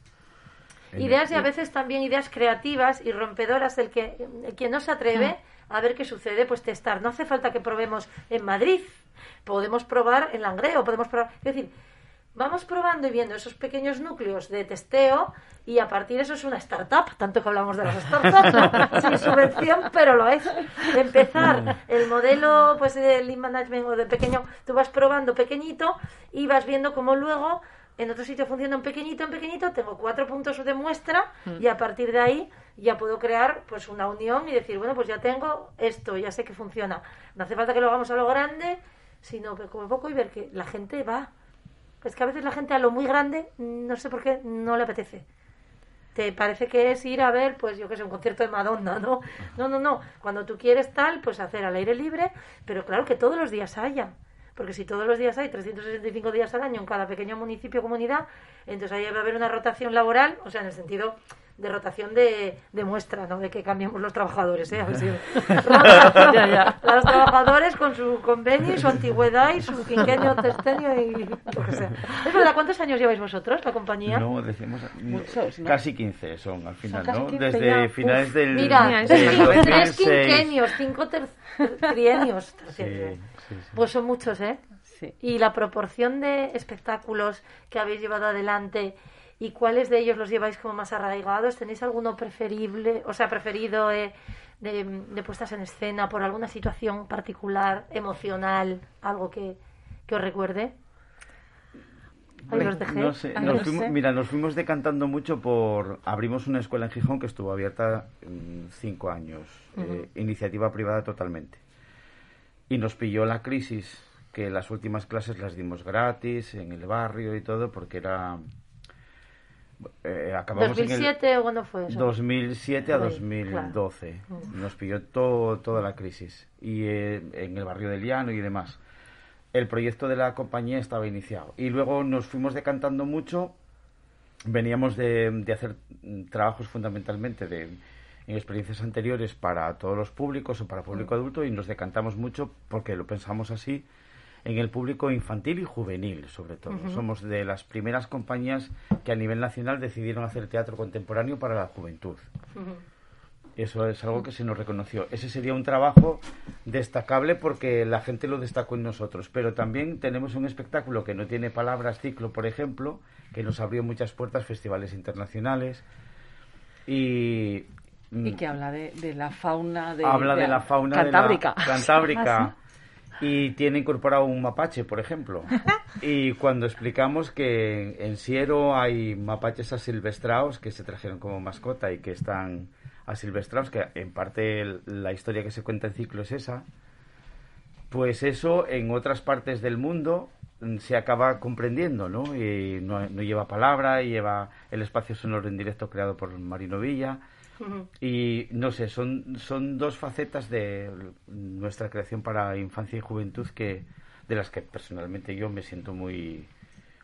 Ideas y a veces también ideas creativas y rompedoras del que el quien no se atreve a ver qué sucede, pues testar. No hace falta que probemos en Madrid, podemos probar en Langreo, podemos probar. Es decir, vamos probando y viendo esos pequeños núcleos de testeo y a partir de eso es una startup, tanto que hablamos de las startups, sin subvención, pero lo es. Empezar el modelo pues de lean management o de pequeño, tú vas probando pequeñito y vas viendo cómo luego en otro sitio funciona en pequeñito, en pequeñito, tengo cuatro puntos de muestra y a partir de ahí ya puedo crear pues una unión y decir, bueno, pues ya tengo esto, ya sé que funciona. No hace falta que lo hagamos a lo grande, sino que como poco y ver que la gente va. Es que a veces la gente a lo muy grande, no sé por qué, no le apetece. Te parece que es ir a ver, pues yo qué sé, un concierto de Madonna, ¿no? No, no, no. Cuando tú quieres tal, pues hacer al aire libre, pero claro que todos los días haya. Porque si todos los días hay 365 días al año en cada pequeño municipio o comunidad, entonces ahí va a haber una rotación laboral, o sea, en el sentido de rotación de, de muestra, no de que cambiemos los trabajadores, ¿eh? A ver si- rotación. Ya, ya. Los trabajadores con su convenio y su antigüedad y su quinquenio, testenio y lo que sea. Es verdad, ¿cuántos años lleváis vosotros, la compañía? No, decimos Muchos, ¿no? casi 15 son al final, ¿no? 15 Desde ya. finales Uf. del Mira, del tres 2006. quinquenios, cinco ter- trienios. Sí, sí, sí. Pues son muchos, ¿eh? Sí. Y la proporción de espectáculos que habéis llevado adelante y cuáles de ellos los lleváis como más arraigados, ¿tenéis alguno preferible, o sea, preferido eh, de, de puestas en escena por alguna situación particular, emocional, algo que, que os recuerde? Ahí los dejé. No sé, Ahí nos los fuimos- sé. mira, nos fuimos decantando mucho por... Abrimos una escuela en Gijón que estuvo abierta mm, cinco años, eh, iniciativa privada totalmente. Y nos pilló la crisis, que las últimas clases las dimos gratis, en el barrio y todo, porque era... eh, acabamos en el- ¿2007 o cuándo fue eso? 2007 a Ahí, 2012. claro. Nos pilló todo, toda la crisis. Y eh, en el barrio del Llano y demás. El proyecto de la compañía estaba iniciado. Y luego nos fuimos decantando mucho. Veníamos de, de hacer mm, trabajos fundamentalmente de, en experiencias anteriores para todos los públicos o para público adulto y nos decantamos mucho porque lo pensamos así en el público infantil y juvenil, sobre todo. Somos de las primeras compañías que a nivel nacional decidieron hacer teatro contemporáneo para la juventud. Eso es algo que se nos reconoció. Ese sería un trabajo destacable porque la gente lo destacó en nosotros. Pero también tenemos un espectáculo que no tiene palabras, ciclo, por ejemplo, que nos abrió muchas puertas, festivales internacionales. Y, y que habla de, la fauna de, habla de, la fauna cantábrica. cantábrica. ¿Ah, y tiene incorporado un mapache, por ejemplo. y cuando explicamos que en Siero hay mapaches asilvestrados que se trajeron como mascota y que están asilvestrados, que en parte la historia que se cuenta en ciclo es esa, pues eso en otras partes del mundo mm, se acaba comprendiendo, ¿no? Y no, no lleva palabra, lleva el espacio sonoro en directo creado por Marino Villa y no sé, son, son dos facetas de nuestra creación para infancia y juventud que de las que personalmente yo me siento muy,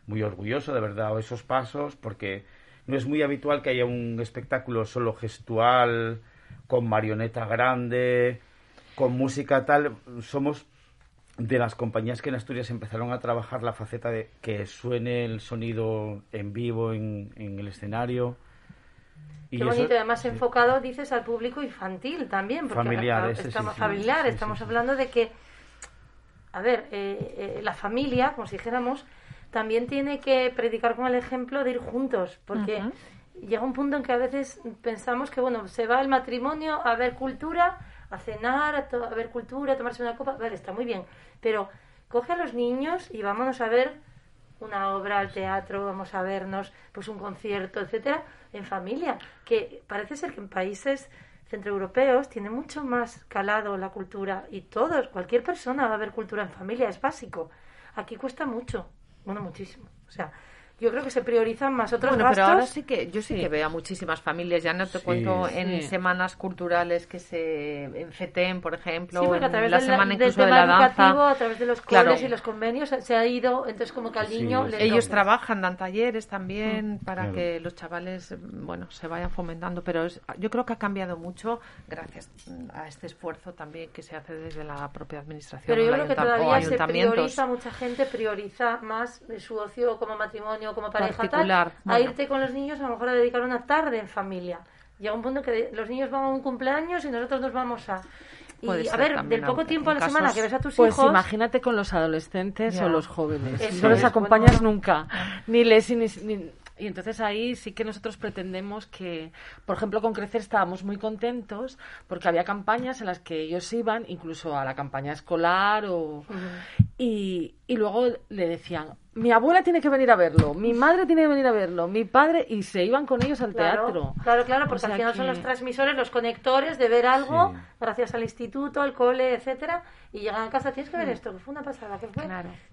muy orgulloso de haber dado esos pasos porque no es muy habitual que haya un espectáculo solo gestual, con marioneta grande, con música tal. Somos de las compañías que en Asturias empezaron a trabajar la faceta de que suene el sonido en vivo en el escenario Qué bonito, además enfocado, dices, al público infantil también. Porque familiar, estamos, familiar, estamos hablando de que, a ver, eh, eh, la familia, como si dijéramos, también tiene que predicar con el ejemplo de ir juntos, porque llega un punto en que a veces pensamos que, bueno, se va el matrimonio a ver cultura, a cenar, a, ver cultura, a tomarse una copa, vale, está muy bien, pero coge a los niños y vámonos a ver una obra al teatro, vamos a vernos, pues un concierto, etcétera, en familia, que parece ser que en países centroeuropeos tiene mucho más calado la cultura y todos, cualquier persona va a ver cultura en familia, es básico. Aquí cuesta mucho, bueno, muchísimo. O sea, yo creo que se priorizan más otros bueno, gastos. pero ahora sí que yo sí, que veo a muchísimas familias, ya no te cuento en semanas culturales que se en FETEM, por ejemplo, sí, a través la del, semana incluso de la danza, a través de los coles y los convenios se ha ido, entonces como que al niño ellos trabajan, dan talleres también mm. para que los chavales, bueno, se vayan fomentando, pero yo creo que ha cambiado mucho gracias a este esfuerzo también que se hace desde la propia administración. Pero yo creo que todavía se prioriza, mucha gente prioriza más su ocio como matrimonio como pareja tal, a irte con los niños a lo mejor a dedicar una tarde en familia. Llega un punto que los niños van a un cumpleaños y nosotros nos vamos a... Y a ver, del poco tiempo a la semana que ves a tus pues hijos... Pues imagínate con los adolescentes o los jóvenes. no les acompañas nunca. Ni les... Ni, y entonces ahí sí que nosotros pretendemos que, por ejemplo, con Crecer estábamos muy contentos porque había campañas en las que ellos iban, incluso a la campaña escolar, o, y, y luego le decían, mi abuela tiene que venir a verlo, mi madre tiene que venir a verlo, mi padre, y se iban con ellos al teatro. Claro, claro, porque al final son los transmisores, los conectores de ver algo, gracias al instituto, al cole, etcétera, y llegan a casa, tienes que ver mm. esto, que fue una pasada, que fue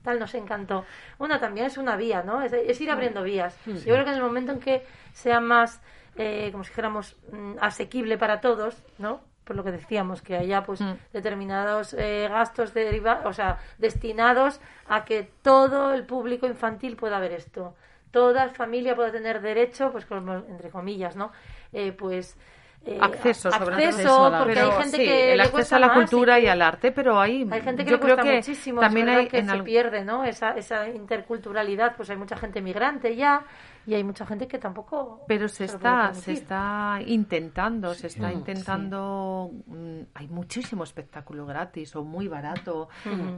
tal, nos encantó. Una también es una vía, ¿no? Es, ir abriendo vías. Yo creo que en el momento en que sea más, eh, como si dijéramos, mm, asequible para todos, ¿no? Por lo que decíamos, que haya pues mm. determinados eh, gastos derivados, o sea, destinados a que todo el público infantil pueda ver esto. Toda familia pueda tener derecho, pues entre comillas, ¿no? Eh, pues eh, acceso, sobre acceso, porque hay gente que el acceso a la cultura y, al arte, pero hay, hay gente que yo creo que muchísimo, también hay que se pierde, ¿no? Esa, esa interculturalidad, pues hay mucha gente migrante ya y hay mucha gente que tampoco pero se, está se está intentando se está intentando mm, hay muchísimo espectáculo gratis o muy barato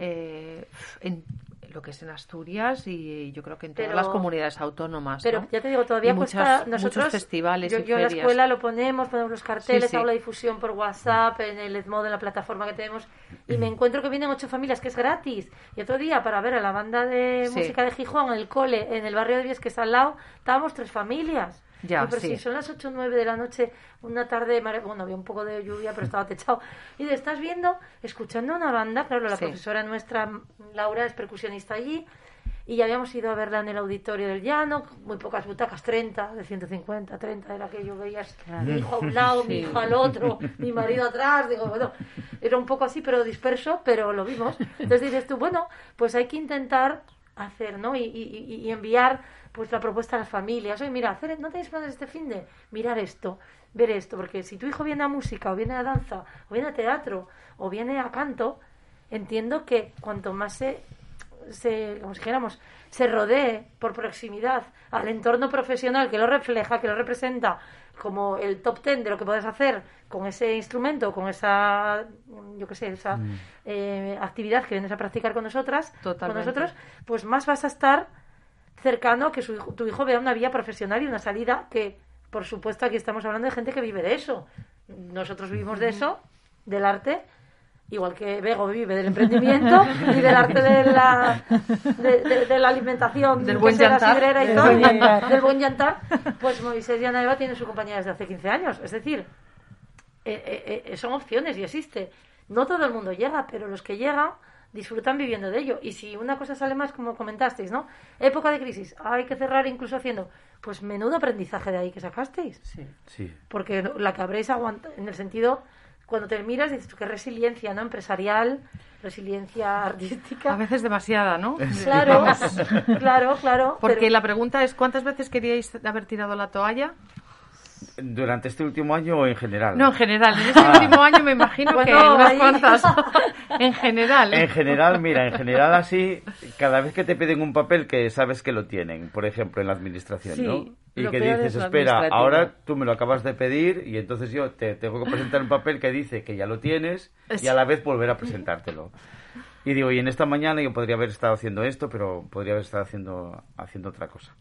eh, en lo que es en Asturias y yo creo que en todas las comunidades autónomas. Pero ya te digo, todavía cuesta nosotros festivales yo, en la escuela lo ponemos, ponemos los carteles, hago la difusión por WhatsApp, en el Edmodo, en la plataforma que tenemos y me encuentro que vienen ocho familias que es gratis. Y otro día para ver a la banda de música de Gijón en el cole, en el barrio de Vies que está al lado, estábamos tres familias. Ya, pero si son las 8 o 9 de la noche, una tarde, bueno, había un poco de lluvia, pero estaba techado. Y te estás viendo, escuchando una banda, claro, la profesora nuestra, Laura, es percusionista allí, y ya habíamos ido a verla en el auditorio del Llano, muy pocas butacas, 30, de 150, 30, era que yo veía mi hijo a un lado, mi hijo al otro, mi marido atrás, digo, bueno, era un poco así, pero disperso, pero lo vimos. Entonces dices tú, bueno, pues hay que intentar hacer, ¿no? Y, y, y enviar pues la propuesta a las familias. Oye, mira, hacer, ¿no tenéis planes este fin de mirar esto, ver esto? Porque si tu hijo viene a música, o viene a danza, o viene a teatro, o viene a canto, entiendo que cuanto más se, se como si se rodee por proximidad al entorno profesional que lo refleja, que lo representa, como el top ten de lo que puedes hacer con ese instrumento, con esa, yo qué sé, esa Mm. eh, actividad que vienes a practicar con nosotras, con Totalmente. nosotros, pues más vas a estar cercano a que su hijo- tu hijo vea una vía profesional y una salida que, por supuesto, aquí estamos hablando de gente que vive de eso. Nosotros vivimos de eso, del arte, igual que Bego vive del emprendimiento y del arte de la, de, de- de la alimentación, Del buen yantar. sidrera y Del todo, del buen yantar, pues Moisés y Ana Eva tienen su compañía desde hace 15 años. Es decir, eh, eh, eh, son opciones y existe. No todo el mundo llega, pero los que llegan disfrutan viviendo de ello. Y si una cosa sale más, como comentasteis, ¿no? Época de crisis, hay que cerrar incluso haciendo, pues menudo aprendizaje de ahí que sacasteis. Sí. Sí. Porque la que habréis aguantado, en el sentido, cuando te miras, dices, qué resiliencia, ¿no? Empresarial, resiliencia artística. A veces demasiada, ¿no? Claro, claro, claro. Porque pero- la pregunta es, ¿cuántas veces queríais haber tirado la toalla? ¿Durante este último año o en general? No, en general. En este último año me imagino que unas ahí- cuantas. en general. ¿eh? En general, mira, en general así, cada vez que te piden un papel que sabes que lo tienen, por ejemplo, en la administración, Sí, ¿no? Y lo que dices, espera, administrativo". ahora tú me lo acabas de pedir y entonces yo te tengo que presentar un papel que dice que ya lo tienes y a la vez volver a presentártelo. Y digo, y en esta mañana yo podría haber estado haciendo esto, pero podría haber estado haciendo, haciendo otra cosa.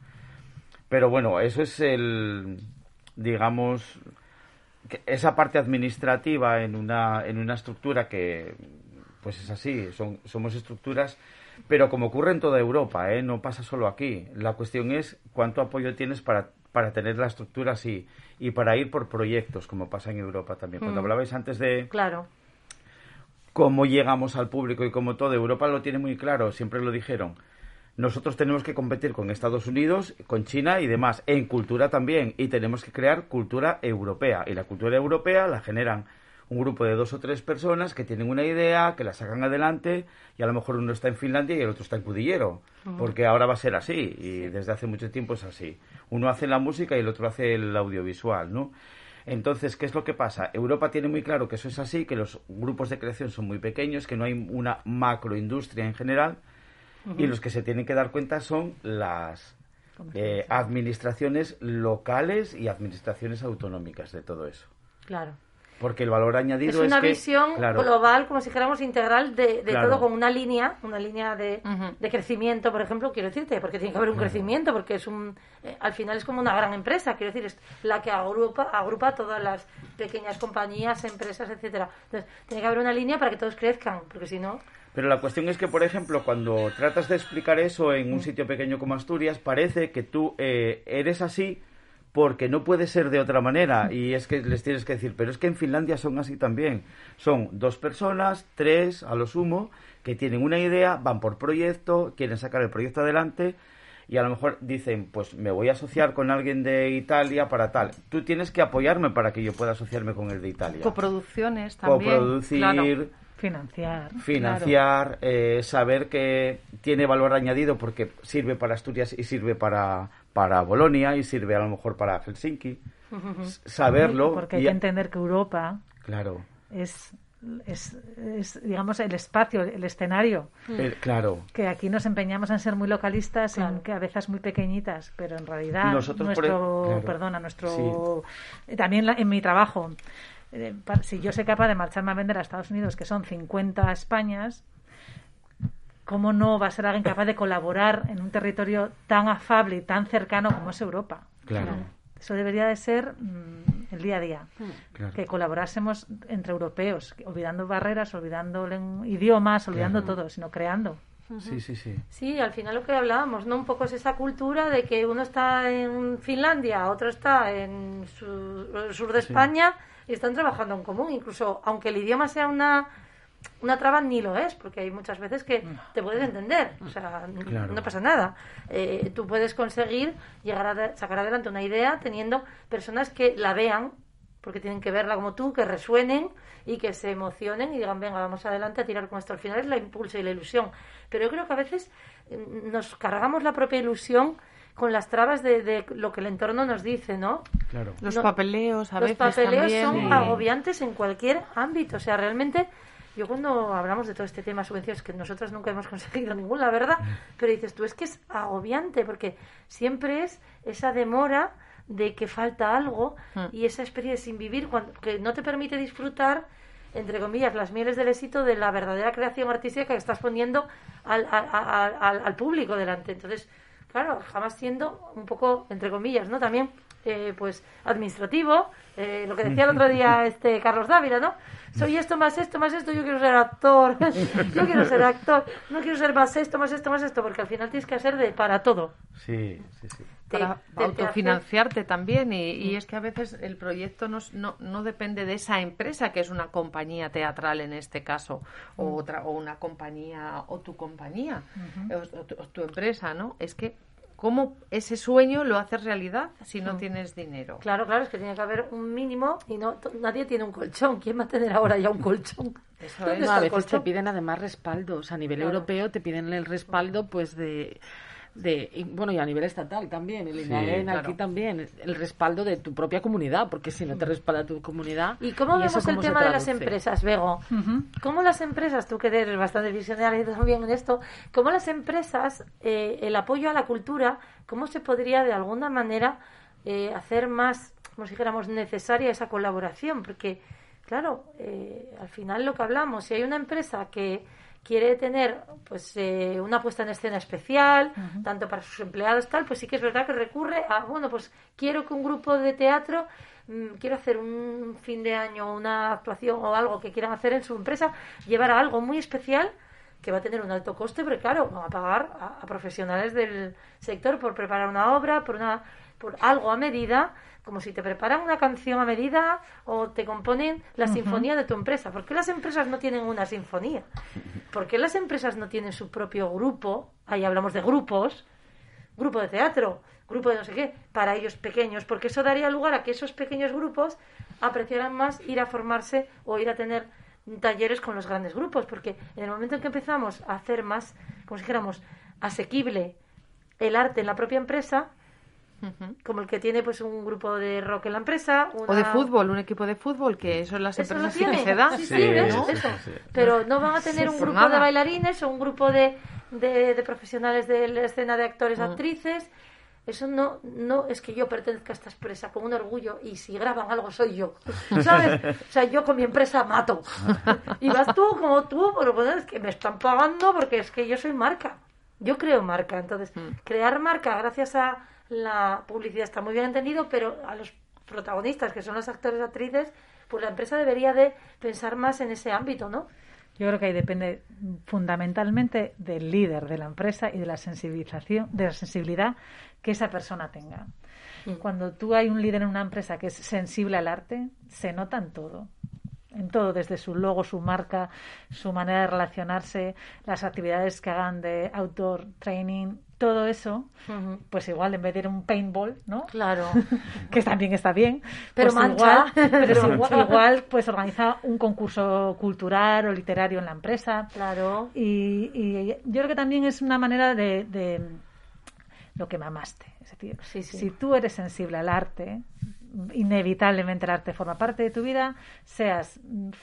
Pero bueno, eso es el, digamos, esa parte administrativa en una, en una estructura que, pues es así, son, somos estructuras, pero como ocurre en toda Europa, ¿eh? no pasa solo aquí. La cuestión es cuánto apoyo tienes para, para tener la estructura así y para ir por proyectos, como pasa en Europa también. Cuando Mm. hablabais antes de Claro. cómo llegamos al público y como todo, Europa lo tiene muy claro, siempre lo dijeron. Nosotros tenemos que competir con Estados Unidos, con China y demás, en cultura también, y tenemos que crear cultura europea. Y la cultura europea la generan un grupo de dos o tres personas que tienen una idea, que la sacan adelante, y a lo mejor uno está en Finlandia y el otro está en Cudillero, porque ahora va a ser así, y desde hace mucho tiempo es así. Uno hace la música y el otro hace el audiovisual, ¿no? Entonces, ¿qué es lo que pasa? Europa tiene muy claro que eso es así, que los grupos de creación son muy pequeños, que no hay una macroindustria en general, y los que se tienen que dar cuenta son las eh, administraciones locales y administraciones autonómicas de todo eso. Claro. Porque el valor añadido Es una que, visión claro, global, como si dijéramos integral de, de Claro. todo, con una línea, una línea de, de crecimiento, por ejemplo, quiero decirte, porque tiene que haber un crecimiento, porque es un, eh, al final es como una gran empresa, quiero decir, es la que agrupa, agrupa todas las pequeñas compañías, empresas, etcétera. Entonces, tiene que haber una línea para que todos crezcan, porque si no, Pero la cuestión es que, por ejemplo, cuando tratas de explicar eso en un sitio pequeño como Asturias, parece que tú eh, eres así porque no puede ser de otra manera. Y es que les tienes que decir, pero es que en Finlandia son así también. Son dos personas, tres a lo sumo, que tienen una idea, van por proyecto, quieren sacar el proyecto adelante. Y a lo mejor dicen, pues me voy a asociar con alguien de Italia para tal. Tú tienes que apoyarme para que yo pueda asociarme con el de Italia. Coproducciones también. Coproducir, claro. Financiar. financiar, eh, saber que tiene valor añadido porque sirve para Asturias y sirve para, para Bolonia y sirve a lo mejor para Helsinki. Saberlo. Porque hay y- que entender que Europa Claro, es, es, es, digamos, el espacio, el escenario. eh, claro. Que aquí nos empeñamos en ser muy localistas, en Claro. cabezas muy pequeñitas, pero en realidad Nosotros nuestro, el- claro. perdona, nuestro, también la- en mi trabajo, eh, si yo soy capaz de marcharme a vender a Estados Unidos, que son 50 Españas, ¿cómo no va a ser alguien capaz de colaborar en un territorio tan afable y tan cercano como es Europa? Claro. Eso debería de ser mm, el día a día. Claro. Que colaborásemos entre europeos, olvidando barreras, olvidando idiomas, olvidando todo, sino creando. Sí, sí, sí. Sí, al final lo que hablábamos, ¿no? Un poco es esa cultura de que uno está en Finlandia, otro está en su- el sur de España y están trabajando en común. Incluso, aunque el idioma sea una, una traba, ni lo es, porque hay muchas veces que te puedes entender. O sea, Claro. no pasa nada. Eh, tú puedes conseguir llegar a sacar adelante una idea teniendo personas que la vean porque tienen que verla como tú, que resuenen y que se emocionen y digan, venga, vamos adelante a tirar con esto. Al final es la impulso y la ilusión. Pero yo creo que a veces eh, nos cargamos la propia ilusión con las trabas de, de lo que el entorno nos dice, ¿no? Claro. Los No, papeleos a Los veces papeleos también. son Sí. agobiantes en cualquier ámbito. O sea, realmente, yo cuando hablamos de todo este tema de subvenciones, que nosotros nunca hemos conseguido ninguna, la verdad, pero dices tú, es que es agobiante, porque siempre es esa demora de que falta algo Mm. y esa experiencia sin vivir cuando, que no te permite disfrutar entre comillas las mieles del éxito de la verdadera creación artística que estás poniendo al, al, al- al- al público delante. Entonces claro jamás siendo un poco entre comillas no también eh, pues administrativo eh, lo que decía el otro día este Carlos Dávila no soy esto más esto más esto yo quiero ser actor. Yo quiero ser actor. No quiero ser más esto más esto más esto porque al final tienes que hacer de para todo. Sí, sí, sí. Te- para te- te hace- autofinanciarte también y, y es que a veces el proyecto no, no, no depende de esa empresa que es una compañía teatral en este caso o otra o una compañía o tu compañía o, o tu, o tu empresa no es que cómo ese sueño lo haces realidad si no tienes dinero Claro, claro, es que tiene que haber un mínimo y no nadie tiene un colchón. ¿Quién va a tener ahora ya un colchón? Eso ¿Dónde es. No, está a veces te piden además respaldos. A nivel Claro. europeo te piden el respaldo, pues de. De y, bueno, y a nivel estatal también. El INAEN claro. aquí también. El respaldo de tu propia comunidad, porque si no te respalda tu comunidad. ¿Y cómo vemos el cómo tema de las empresas, Bego? ¿Cómo las empresas, tú que eres bastante visionaria también en esto, cómo las empresas, eh, el apoyo a la cultura, cómo se podría de alguna manera eh, hacer más, como si dijéramos, necesaria esa colaboración? Porque, claro, eh, al final lo que hablamos, si hay una empresa que quiere tener pues eh, una puesta en escena especial, tanto para sus empleados tal, pues sí que es verdad que recurre a, bueno, pues quiero que un grupo de teatro mm, quiero hacer un fin de año, una actuación o algo que quieran hacer en su empresa, llevar a algo muy especial que va a tener un alto coste, pero claro, van a pagar a, a profesionales del sector por preparar una obra, por una por algo a medida, como si te preparan una canción a medida o te componen la sinfonía de tu empresa. ¿Por qué las empresas no tienen una sinfonía? ¿Por qué las empresas no tienen su propio grupo? Ahí hablamos de grupos, grupo de teatro, grupo de no sé qué, para ellos pequeños, porque eso daría lugar a que esos pequeños grupos apreciaran más ir a formarse o ir a tener talleres con los grandes grupos, porque en el momento en que empezamos a hacer más, como si dijéramos, asequible el arte en la propia empresa, Como el que tiene pues un grupo de rock en la empresa, o de fútbol un equipo de fútbol que eso en las eso empresas sí que se da Sí, sí, Sí, ¿ves? ¿no? Eso. sí, sí. Pero no van a tener Sí, un grupo de bailarines o un grupo de, de, de profesionales de la escena de actores, Mm. actrices. Eso no, no es que yo pertenezca a esta empresa con un orgullo y si graban algo soy yo. ¿Sabes? O sea, yo con mi empresa mato. Y vas tú como tú, pero bueno, es que me están pagando porque es que yo soy marca. Yo creo marca. Entonces, Mm. crear marca gracias a la publicidad está muy bien entendido, pero a los protagonistas, que son los actores y actrices, pues la empresa debería de pensar más en ese ámbito, ¿no? Yo creo que ahí depende fundamentalmente del líder de la empresa y de la sensibilización, de la sensibilidad que esa persona tenga. Cuando tú hay un líder en una empresa que es sensible al arte, se nota en todo. En todo, desde su logo, su marca, su manera de relacionarse, las actividades que hagan de outdoor training, todo eso, pues igual en vez de ir a un paintball, ¿no? Claro. que también está bien. Pero pues mancha. Igual, pero igual, igual, pues organiza un concurso cultural o literario en la empresa. Claro. Y, y yo creo que también es una manera de, de lo que mamaste. Es decir, Sí, sí. si tú eres sensible al arte, inevitablemente el arte forma parte de tu vida, seas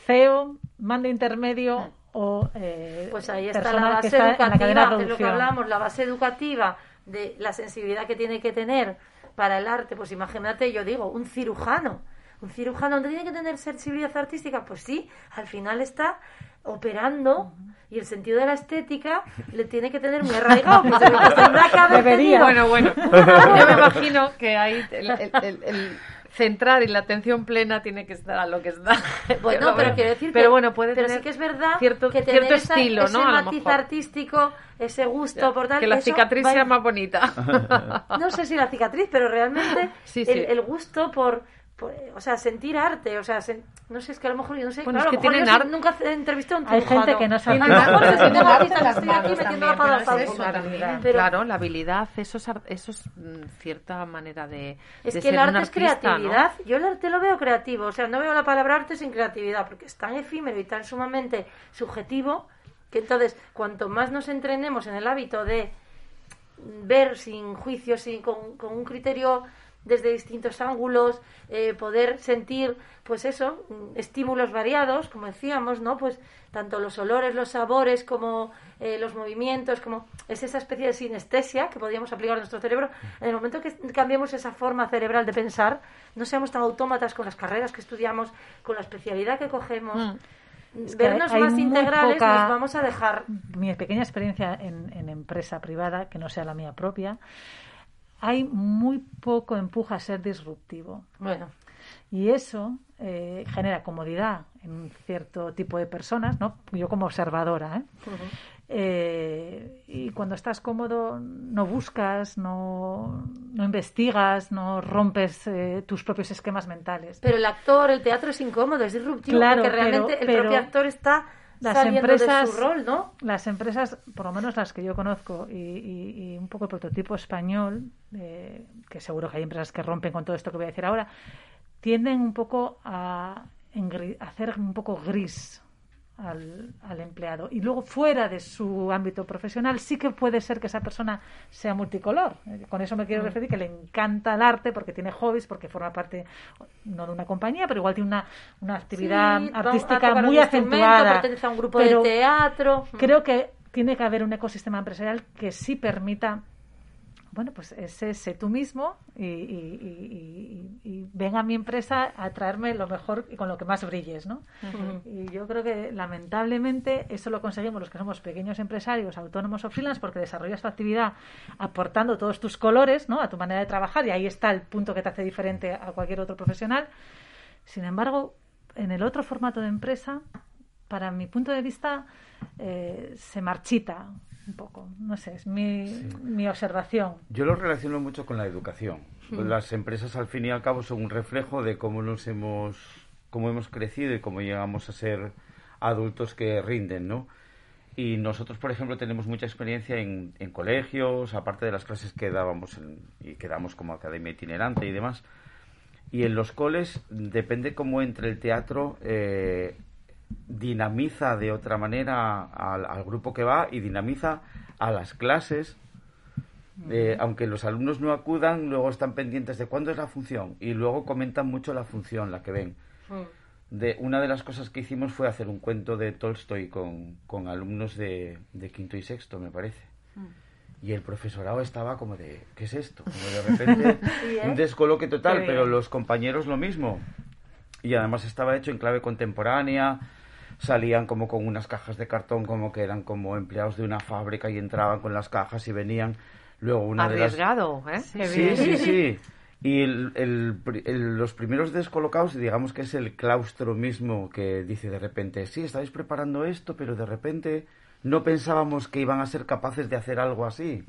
CEO, mando intermedio o eh, Pues ahí está la que base está en la educativa, de lo que hablamos, la base educativa de la sensibilidad que tiene que tener para el arte. Pues imagínate, yo digo, un cirujano. Un cirujano no tiene que tener sensibilidad artística. Pues sí, al final está operando y el sentido de la estética le tiene que tener muy arraigado. Pues tendrá que haber Bueno, bueno, yo me imagino que ahí el, el- el- el centrar y la atención plena tiene que estar a lo que está. Bueno, pero quiero decir pero que, bueno, puede pero tener sí que es verdad cierto, que tener cierto esa- estilo, ese ¿no? Matiz artístico, ese gusto por tal, que la cicatriz sea más bonita. no sé si la cicatriz, pero realmente Sí, sí. El, el gusto por, o sea, sentir arte, o sea, sen- no sé, es que a lo mejor yo no sé, Bueno, claro, es que tienen yo arte. nunca he entrevistado a un Hay gente que no sabe claro, la habilidad, eso es, ar- eso es mm, cierta manera de. es de que el ser arte es creatividad. Yo el arte lo veo creativo, o sea, no veo la palabra arte sin creatividad, porque es tan efímero y tan sumamente subjetivo que entonces, cuanto más nos entrenemos en el hábito de ver sin juicios, sin, con, con un criterio desde distintos ángulos, eh, poder sentir, pues eso, estímulos variados, como decíamos, ¿no? Pues tanto los olores, los sabores, como eh, los movimientos, como es esa especie de sinestesia que podríamos aplicar a nuestro cerebro. En el momento que cambiemos esa forma cerebral de pensar, no seamos tan autómatas con las carreras que estudiamos, con la especialidad que cogemos. Mm. Es que Vernos más integrales poca- nos vamos a dejar mi pequeña experiencia en, en empresa privada, que no sea la mía propia, hay muy poco empuje a ser disruptivo. Bueno, Y eso eh, genera comodidad en un cierto tipo de personas, ¿no? Yo como observadora, ¿eh? Eh, y cuando estás cómodo no buscas, no, no investigas, no rompes eh, tus propios esquemas mentales. pero el actor, el teatro es incómodo, es disruptivo, Claro, porque realmente pero- el pero propio actor está las saliendo empresas- de su rol, ¿no? Las empresas, por lo menos las que yo conozco, y, y- y un poco el prototipo español, eh, que seguro que hay empresas que rompen con todo esto que voy a decir ahora, tienden un poco a hacer un poco gris al, al empleado. Y luego, fuera de su ámbito profesional, sí que puede ser que esa persona sea multicolor. Eh, Con eso me quiero referir que le encanta el arte porque tiene hobbies, porque forma parte, no de una compañía, pero igual tiene una, una actividad Sí, artística muy acentuada. pertenece a un grupo Pero de teatro. Creo que tiene que haber un ecosistema empresarial que sí permita, bueno, pues ese sé tú mismo y, y- y- y- y ven a mi empresa a traerme lo mejor y con lo que más brilles, ¿no? Y yo creo que lamentablemente eso lo conseguimos los que somos pequeños empresarios, autónomos o freelance, porque desarrollas tu actividad aportando todos tus colores, ¿no? A tu manera de trabajar y ahí está el punto que te hace diferente a cualquier otro profesional. Sin embargo, en el otro formato de empresa, para mi punto de vista, eh, se marchita un poco. No sé, es mi, mi observación. Yo lo relaciono mucho con la educación. Pues Las empresas, al fin y al cabo, son un reflejo de cómo nos hemos, cómo hemos crecido y cómo llegamos a ser adultos que rinden, ¿no? Y nosotros, por ejemplo, tenemos mucha experiencia en, en colegios, aparte de las clases que dábamos en- y que damos como academia itinerante y demás. Y en los coles, depende cómo entre el teatro, eh, dinamiza de otra manera al, al grupo que va y dinamiza a las clases. Eh, aunque los alumnos no acudan, luego están pendientes de cuándo es la función y luego comentan mucho la función, la que ven. De, una de las cosas que hicimos fue hacer un cuento de Tolstoy con, con alumnos de, de quinto y sexto, me parece. Y el profesorado estaba como de, ¿qué es esto? Como de repente un descoloque total, pero los compañeros lo mismo. Y además estaba hecho en clave contemporánea, salían como con unas cajas de cartón, como que eran como empleados de una fábrica y entraban con las cajas y venían. Luego una de las... Arriesgado, ¿eh? Sí, sí, sí. Y el- el el- los primeros descolocados, digamos que es el claustro mismo que dice de repente, sí, estáis preparando esto, pero de repente no pensábamos que iban a ser capaces de hacer algo así.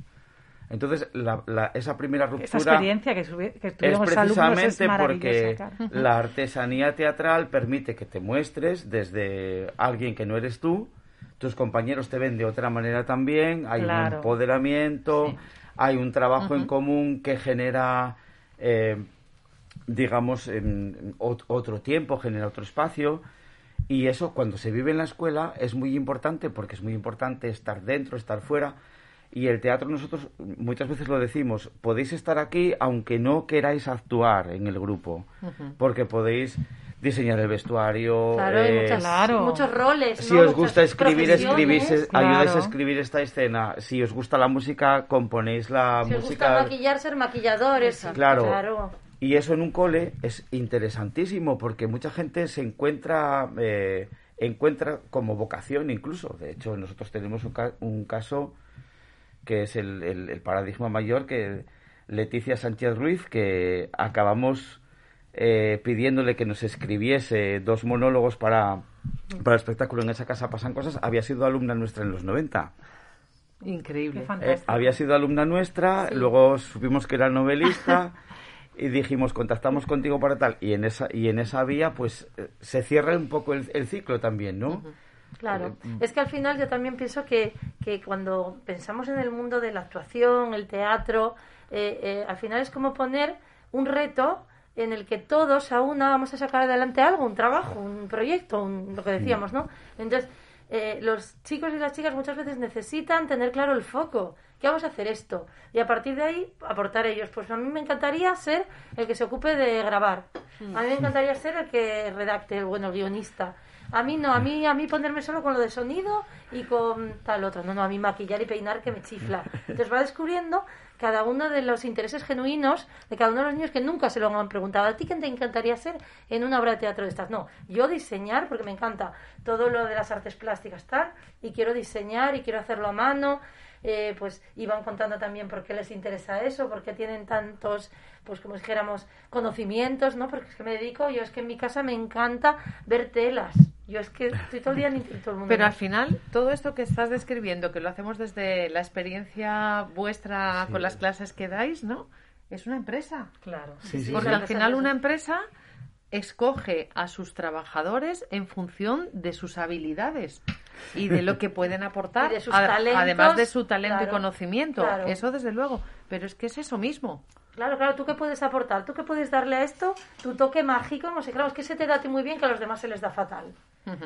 Entonces, la- la- esa primera ruptura Esa experiencia que, subi- que es tuvimos precisamente es maravillosa. porque la artesanía teatral permite que te muestres desde alguien que no eres tú, tus compañeros te ven de otra manera también, hay Claro. un empoderamiento, Sí. hay un trabajo en común que genera, eh, digamos, en otro tiempo, genera otro espacio. Y eso cuando se vive en la escuela es muy importante porque es muy importante estar dentro, estar fuera. Y el teatro nosotros muchas veces lo decimos, podéis estar aquí aunque no queráis actuar en el grupo, porque podéis diseñar el vestuario. Claro, hay eh, muchas- claro. muchos roles. si ¿no? os Muchas gusta escribir, escribís, profesiones. Claro. ayudáis a escribir esta escena. Si os gusta la música, componéis la Si os música. gusta maquillar, ser maquilladores. Claro. claro. Y eso en un cole es interesantísimo porque mucha gente se encuentra eh, encuentra como vocación incluso. De hecho, nosotros tenemos un, ca- un caso que es el, el- el paradigma mayor que Leticia Sánchez Ruiz, que acabamos eh, pidiéndole que nos escribiese dos monólogos para, para el espectáculo en esa casa pasan cosas, había sido alumna nuestra en los 90. Increíble. Eh, fantástico. había sido alumna nuestra, luego supimos que era novelista y dijimos, contactamos contigo para tal. Y en esa, y en esa vía, pues eh, se cierra un poco el, el ciclo también, ¿no? Claro, Eh, es que al final yo también pienso que, que cuando pensamos en el mundo de la actuación, el teatro, eh, eh, al final es como poner un reto en el que todos a una vamos a sacar adelante algo, un trabajo, un proyecto, un- lo que decíamos, ¿no? Entonces, eh, los chicos y las chicas muchas veces necesitan tener claro el foco. ¿Qué vamos a hacer esto? Y a partir de ahí aportar ellos. Pues a mí me encantaría ser el que se ocupe de grabar. A mí me encantaría ser el que redacte, el bueno, el guionista. A mí no, a mí, a mí ponerme solo con lo de sonido y con tal otro. No, no, a mí maquillar y peinar que me chifla. Entonces va descubriendo cada uno de los intereses genuinos de cada uno de los niños que nunca se lo han preguntado. ¿A ti qué te encantaría ser en una obra de teatro de estas? No, yo diseñar porque me encanta todo lo de las artes plásticas tal y quiero diseñar y quiero hacerlo a mano. Eh, pues iban contando también por qué les interesa eso, por qué tienen tantos, pues como dijéramos, conocimientos, ¿no? Porque es que me dedico, yo es que en mi casa me encanta ver telas. Yo es que estoy todo el día en todo el mundo. Pero al final, todo esto que estás describiendo, que lo hacemos desde la experiencia vuestra con las clases que dais, ¿no? Es una empresa. Claro. Sí, sí. Porque Sí, al final una empresa escoge a sus trabajadores en función de sus habilidades y de lo que pueden aportar, de sus a- talentos, además de su talento y conocimiento. claro. Eso desde luego. Pero es que es eso mismo. Claro, claro, ¿tú qué puedes aportar? ¿Tú qué puedes darle a esto? Tu toque mágico, no sé, claro, es que se te da a ti muy bien que a los demás se les da fatal.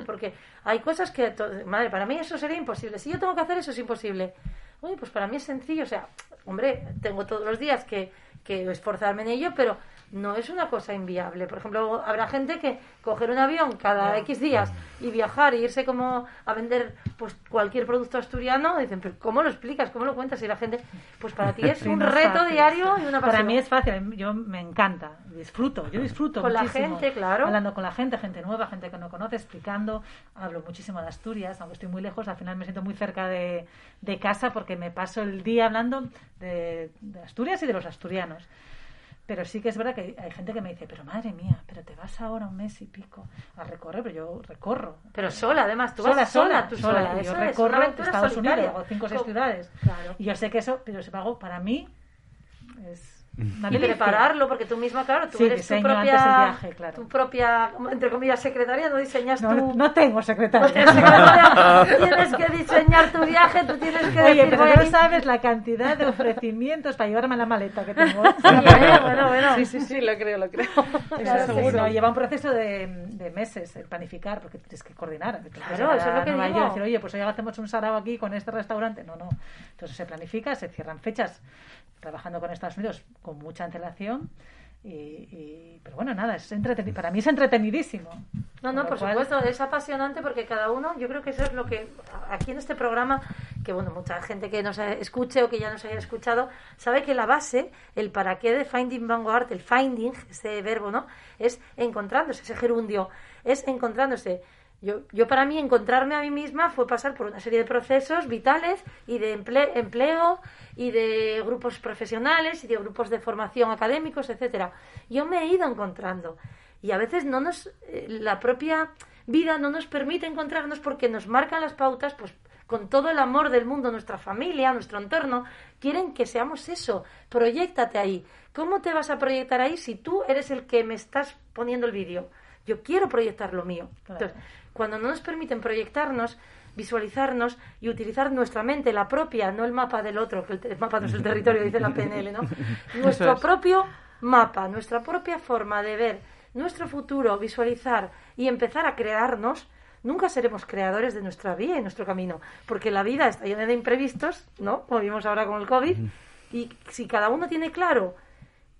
Porque hay cosas que, madre, para mí eso sería imposible. Si yo tengo que hacer eso, es imposible. Oye, pues para mí es sencillo, o sea, hombre, tengo todos los días que, que esforzarme en ello, pero no es una cosa inviable. Por ejemplo, habrá gente que coger un avión cada X días y viajar e irse como a vender pues cualquier producto asturiano, dicen, pero ¿cómo lo explicas? ¿Cómo lo cuentas? Y la gente, pues para ti es un reto fácil, diario y una Para pasión. mí es fácil, yo me encanta, disfruto, yo disfruto Con la gente, claro. Hablando con la gente, gente nueva, gente que no conoce, explicando, hablo muchísimo de Asturias, aunque estoy muy lejos, al final me siento muy cerca de, de casa porque me paso el día hablando de, de Asturias y de los asturianos. Pero sí que es verdad que hay, gente que me dice, pero madre mía, pero te vas ahora un mes y pico a recorrer, pero yo recorro. Pero sola, además, tú sola, vas sola, sola, tú sola. sola. Y yo es recorro aventura Estados solitaria. Unidos, hago cinco o seis ciudades. Claro. Y yo sé que eso, pero sin embargo, para mí es delicia. prepararlo, porque tú misma, claro, tú Sí, eres tu propia, antes del viaje, claro. tu propia, entre comillas, secretaria, no diseñas No, tú. no tengo no secretaria. tienes secretaria, tienes que diseñar tu viaje, tú tienes que Oye, decir, pero no sabes la cantidad de ofrecimientos para llevarme la maleta que tengo. Sí, ¿eh? bueno, bueno. Sí, sí, sí, lo creo, lo creo. Claro, Eso seguro. no, lleva un proceso de, de meses el planificar, porque tienes que coordinar. Claro, eso es lo que Nueva digo. Decir, oye, pues hoy hacemos un sarao aquí con este restaurante. No, no. Entonces se planifica, se cierran fechas trabajando con Estados Unidos con mucha antelación. Y, y- pero bueno, nada, es entreteni- para mí es entretenidísimo. No, no, por cual- supuesto, es apasionante porque cada uno, yo creo que eso es lo que aquí en este programa, que bueno, mucha gente que nos escuche o que ya nos haya escuchado, sabe que la base, el para qué de Finding Vanguard, el finding, ese verbo, ¿no? Es encontrándose, ese gerundio, es encontrándose. Yo, yo para mí encontrarme a mí misma fue pasar por una serie de procesos vitales y de emple- empleo y de grupos profesionales y de grupos de formación académicos, etcétera. Yo me he ido encontrando y a veces no nos eh, la propia vida no nos permite encontrarnos porque nos marcan las pautas pues con todo el amor del mundo nuestra familia nuestro entorno quieren que seamos eso proyectate ahí cómo te vas a proyectar ahí si tú eres el que me estás poniendo el vídeo yo quiero proyectar lo mío Claro. entonces cuando no nos permiten proyectarnos visualizarnos y utilizar nuestra mente la propia no el mapa del otro que el, mapa no es el territorio dice la PNL no nuestro es. propio mapa, nuestra propia forma de ver nuestro futuro, visualizar y empezar a crearnos, nunca seremos creadores de nuestra vida y nuestro camino, porque la vida está llena de imprevistos, ¿no? Como vimos ahora con el COVID, y si cada uno tiene claro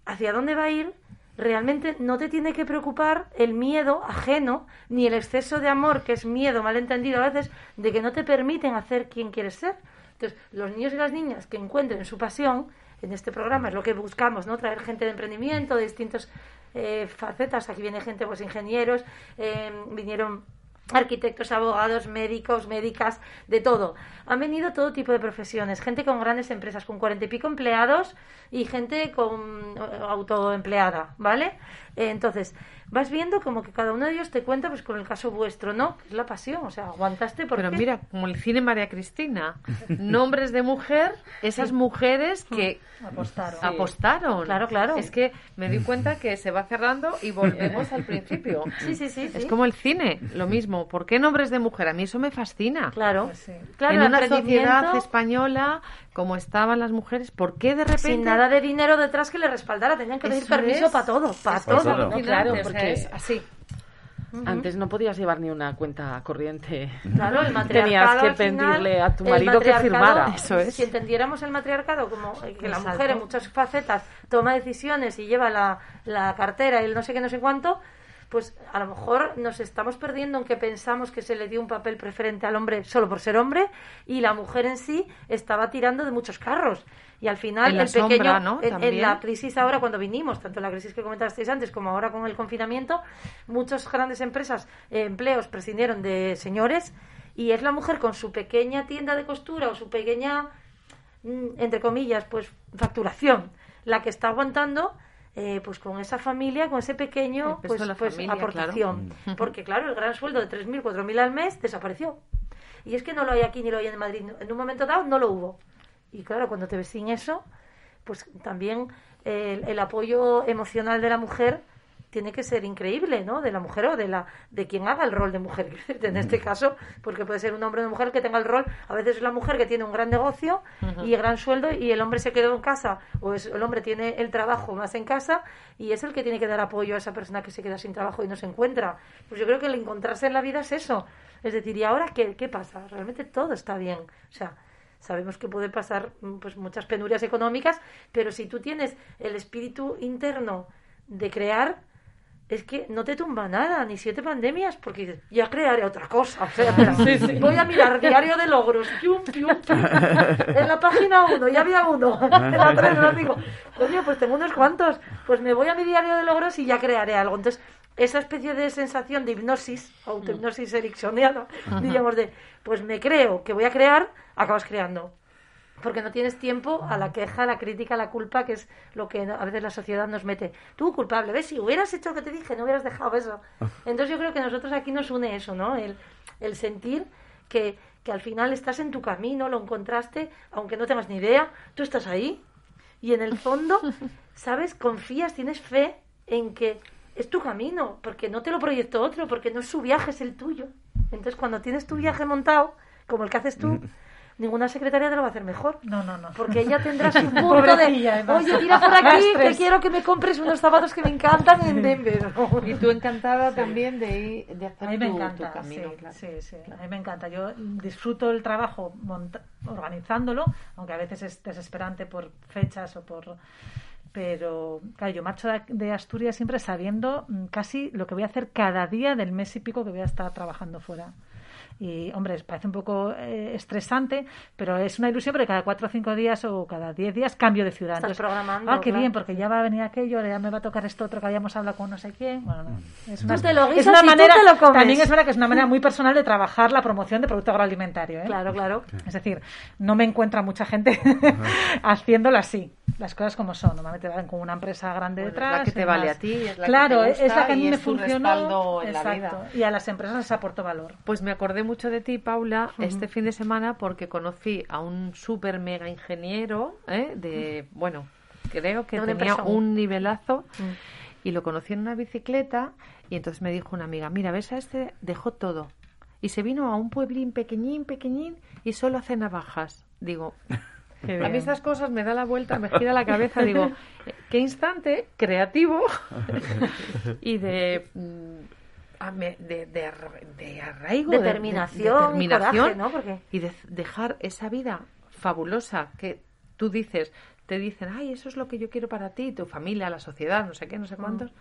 hacia dónde va a ir, realmente no te tiene que preocupar el miedo ajeno ni el exceso de amor, que es miedo malentendido a veces, de que no te permiten hacer quien quieres ser. Entonces, los niños y las niñas que encuentren su pasión en este programa es lo que buscamos, ¿no? Traer gente de emprendimiento, de distintas eh, facetas. Aquí viene gente, pues ingenieros, eh, vinieron arquitectos, abogados, médicos, médicas, de todo. Han venido todo tipo de profesiones, gente con grandes empresas, con cuarenta y pico empleados y gente con eh, autoempleada, ¿vale? Eh, entonces, vas viendo como que cada uno de ellos te cuenta, pues con el caso vuestro, ¿no? Es la pasión, o sea, aguantaste porque... Pero mira, como el cine María Cristina, nombres de mujer, esas mujeres que Apostaron. apostaron. Claro, claro. Es que me di cuenta que se va cerrando y volvemos al principio. Sí, sí, sí, Es sí. como el cine, lo mismo. ¿Por qué nombres de mujer? A mí eso me fascina. Claro, Pues sí. claro, en una sociedad española como estaban las mujeres, ¿por qué de repente sin nada de dinero detrás que le respaldara, tenían que pedir permiso es. para todo, para todo. todo. ¿no? Claro, porque es así. Antes no podías llevar ni una cuenta corriente. Claro, el Tenías matriarcado que al final, pedirle a tu marido que firmara. Eso es. Si entendiéramos el matriarcado como eh, que la Exacto. mujer en muchas facetas toma decisiones y lleva la, la cartera y el no sé qué, no sé cuánto, pues a lo mejor nos estamos perdiendo en que pensamos que se le dio un papel preferente al hombre solo por ser hombre y la mujer en sí estaba tirando de muchos carros. Y al final En la el pequeño, en- la crisis ahora cuando vinimos, tanto la crisis que comentasteis antes como ahora con el confinamiento, muchas grandes empresas, eh, empleos prescindieron de señores y es la mujer con su pequeña tienda de costura o su pequeña, mm, entre comillas, pues facturación, la que está aguantando. Eh, pues con esa familia, con ese pequeño pues, la pues, familia, aportación. claro. Porque claro, el gran sueldo de 3.000, 4.000 al mes desapareció. Y es que no lo hay aquí ni lo hay en Madrid. En un momento dado no lo hubo. Y claro, cuando te ves sin eso, pues también el, el apoyo emocional de la mujer tiene que ser increíble, ¿no? De la mujer o de la de quien haga el rol de mujer. En este caso, porque puede ser un hombre o una mujer que tenga el rol. A veces es la mujer que tiene un gran negocio y gran sueldo y el hombre se quedó en casa o es, el hombre tiene el trabajo más en casa y es el que tiene que dar apoyo a esa persona que se queda sin trabajo y no se encuentra. Pues yo creo que el encontrarse en la vida es eso. Es decir, ¿y ahora qué, qué pasa? Realmente todo está bien. O sea, sabemos que puede pasar mm, pues muchas penurias económicas, pero si tú tienes el espíritu interno de crear, es que no te tumba nada, ni siete pandemias, porque ya crearé otra cosa. O sea, Voy a mirar diario de logros, pium, pium, pium. en la página uno, ya había uno, en la no digo, coño, pues tengo unos cuantos, pues me voy a mi diario de logros y ya crearé algo. Entonces, esa especie de sensación de hipnosis, autohipnosis ericksoniana, digamos de, pues me creo que voy a crear, acabas creando. Porque no tienes tiempo a la queja, a la crítica, a la culpa, que es lo que a veces la sociedad nos mete. Tú culpable, ¿ves? Si hubieras hecho lo que te dije, no hubieras dejado eso. Entonces yo creo que nosotros aquí nos une eso, ¿no? El, el sentir que, que al final estás en tu camino, lo encontraste, aunque no tengas ni idea, tú estás ahí. Y en el fondo, ¿sabes? Confías, tienes fe en que es tu camino, porque no te lo proyectó otro, porque no es su viaje, es el tuyo. Entonces cuando tienes tu viaje montado, como el que haces tú, ninguna secretaria te lo va a hacer mejor. No, no, no. Porque ella tendrá su punto de, además. oye, tira por aquí, que quiero que me compres unos zapatos que me encantan en Denver. Y tú encantada también de, ir- de hacer A mí me tu, encanta, tu camino. sí, claro. sí, sí, a mí me encanta. Yo disfruto el trabajo monta- organizándolo, aunque a veces es desesperante por fechas o por... Pero, claro, yo marcho de, de Asturias siempre sabiendo mm, casi lo que voy a hacer cada día del mes y pico que voy a estar trabajando fuera. Y, hombre, parece un poco eh, estresante, pero es una ilusión porque cada cuatro o cinco días o cada diez días cambio de ciudad. Estás programando, Ah, qué claro. bien, porque ya va a venir aquello, ya me va a tocar esto otro que habíamos hablado con no sé quién. Bueno, no. Es una, te lo es guisas una y tú manera, te lo comes. También es verdad que es una manera muy personal de trabajar la promoción de producto agroalimentario. ¿eh? Claro, claro. Es decir, no me encuentra mucha gente haciéndolo así. Las cosas como son. Normalmente van con una empresa grande Bueno, es detrás. la que te y vale más. a ti, es la que claro, es la que a mí me funcionó. la Exacto. vida. Y a las empresas les aporto valor. Pues me acordé mucho de ti, Paula, este fin de semana porque conocí a un súper mega ingeniero, ¿eh? de, bueno, creo que tenía empresa. un nivelazo Mm. y lo conocí en una bicicleta y entonces me dijo una amiga, mira, ves a este, dejó todo y se vino a un pueblín pequeñín, pequeñín y solo hace navajas. Digo, Qué a bien. mí estas cosas me da la vuelta, me gira la cabeza, digo, qué instante creativo y de, mm, de, de, ar- de arraigo, de- de- de Determinación y coraje, ¿no? Porque y de dejar esa vida fabulosa que tú dices, te dicen, ay, eso es lo que yo quiero para ti, tu familia, la sociedad, no sé qué, no sé cuántos,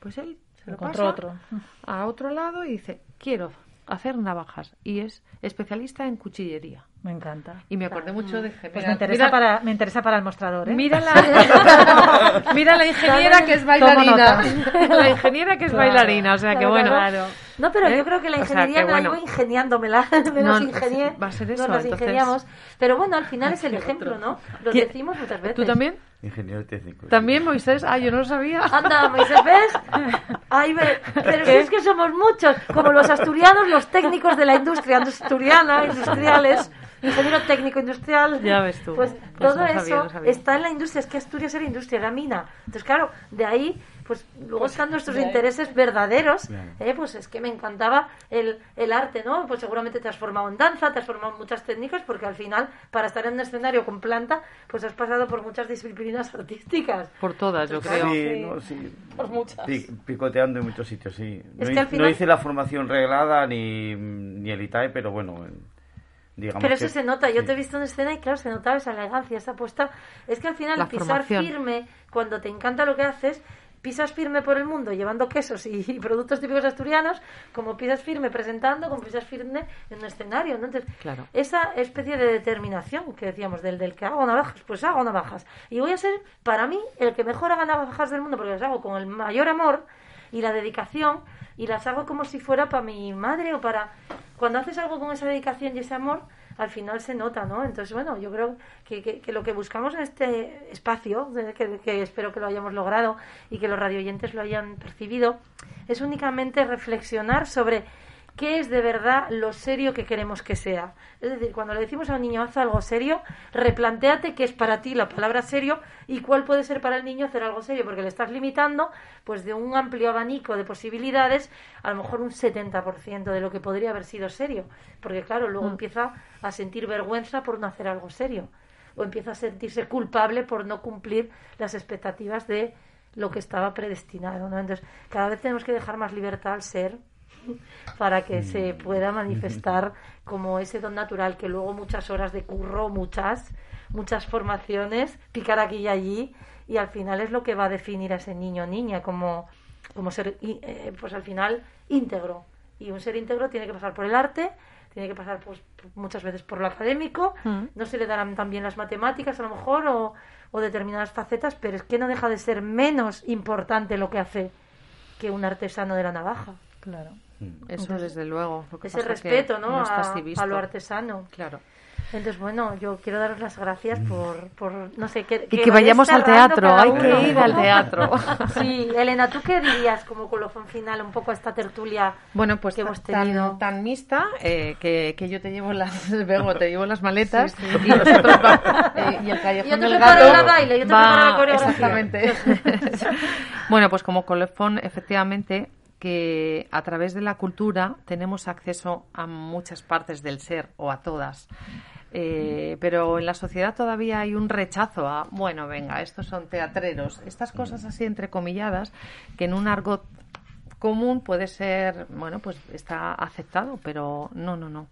pues él se lo Encontró pasa otro. a otro lado y dice, quiero hacer navajas y es especialista en cuchillería. Me encanta. Y me acordé mucho de Pues me interesa, para, me interesa para el mostrador. ¿eh? Mira la, mira la ingeniera que es bailarina. La ingeniera que es Claro. bailarina, o sea que bueno. claro. No, pero ¿Eh? yo creo que la O sea, ingeniería que me la ingeniándomela. Me No, ingenié. va a ser Nos eso, las entonces- ingeniamos. Pero bueno, al final es el ejemplo, ¿no? Lo ¿Quién- decimos muchas veces. ¿Tú también? Ingeniero técnico. ¿También, Moisés? Ah, yo no lo sabía. Anda, Moisés, ¿ves? Ay, ve- pero si es que somos muchos, como los asturianos, los técnicos de la industria asturiana, industriales, ingeniero técnico industrial. Ya ves tú. Pues, Pues todo no sabía, eso no sabía. está en la industria. Es que Asturias era industria, era mina. Entonces, claro, de ahí, pues luego están nuestros intereses verdaderos. Eh, pues es que me encantaba el, el arte, ¿no? Pues seguramente te has formado en danza, te has formado en muchas técnicas, porque al final, para estar en un escenario con planta, pues has pasado por muchas disciplinas artísticas. Por todas, yo creo. Sí, sí. no, sí. Por muchas. Pi- picoteando en muchos sitios, sí. No, Es que al no final- hice la formación reglada ni, ni el ITAE, pero bueno, en- digamos Pero que- eso se nota, yo sí. te he visto en escena y claro, se notaba esa elegancia, esa apuesta. Es que al final La pisar formación. firme, cuando te encanta lo que haces, pisas firme por el mundo llevando quesos y, y productos típicos asturianos, como pisas firme presentando, como pisas firme en un escenario. ¿no? Entonces, Claro. esa especie de determinación que decíamos del, del que hago navajas, pues hago navajas. Y voy a ser, para mí, el que mejor haga navajas del mundo, porque las hago con el mayor amor y la dedicación, y las hago como si fuera para mi madre o para... Cuando haces algo con esa dedicación y ese amor, al final se nota, ¿no? Entonces, bueno, yo creo que, que- que lo que buscamos en este espacio, que, que espero que lo hayamos logrado y que los radioyentes lo hayan percibido, es únicamente reflexionar sobre qué es de verdad lo serio que queremos que sea. Es decir, cuando le decimos a un niño haz algo serio, replantéate qué es para ti la palabra serio y cuál puede ser para el niño hacer algo serio, porque le estás limitando pues de un amplio abanico de posibilidades, a lo mejor un 70% de lo que podría haber sido serio, porque claro, luego empieza a sentir vergüenza por no hacer algo serio o empieza a sentirse culpable por no cumplir las expectativas de lo que estaba predestinado, ¿no? Entonces, cada vez tenemos que dejar más libertad al ser para que se pueda manifestar como ese don natural que luego muchas horas de curro, muchas, muchas formaciones, picar aquí y allí, y al final es lo que va a definir a ese niño o niña como, como ser, i- eh, pues al final, íntegro. Y un ser íntegro tiene que pasar por el arte, tiene que pasar pues, muchas veces por lo académico, no se le darán también las matemáticas a lo mejor o, o determinadas facetas, pero es que no deja de ser menos importante lo que hace que un artesano de la navaja. Claro. Eso desde luego. Lo que Ese que respeto, ¿no? a, lo artesano. Claro. Entonces, bueno, yo quiero daros las gracias por, por no sé, que, Y que vayamos al teatro, hay que ir al teatro. Sí, Elena, ¿tú qué dirías como colofón final un poco a esta tertulia Bueno, pues que hemos tan, tenido? tan mixta eh, que, que yo te llevo las Bego, te llevo las maletas y nosotros va- eh, y el callejón Yo te del preparo gato el baile, yo te va- preparo la coreografía. exactamente bueno pues como colofón efectivamente que a través de la cultura tenemos acceso a muchas partes del ser o a todas Eh, pero en la sociedad todavía hay un rechazo a, bueno, venga, estos son teatreros, estas cosas así entrecomilladas que en un argot común puede ser, bueno, pues está aceptado, pero no, no, no.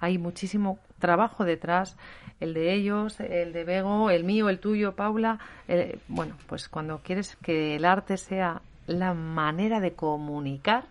Hay muchísimo trabajo detrás, el de ellos, el de Bego, el mío, el tuyo, Paula. eh, bueno, pues cuando quieres que el arte sea la manera de comunicar,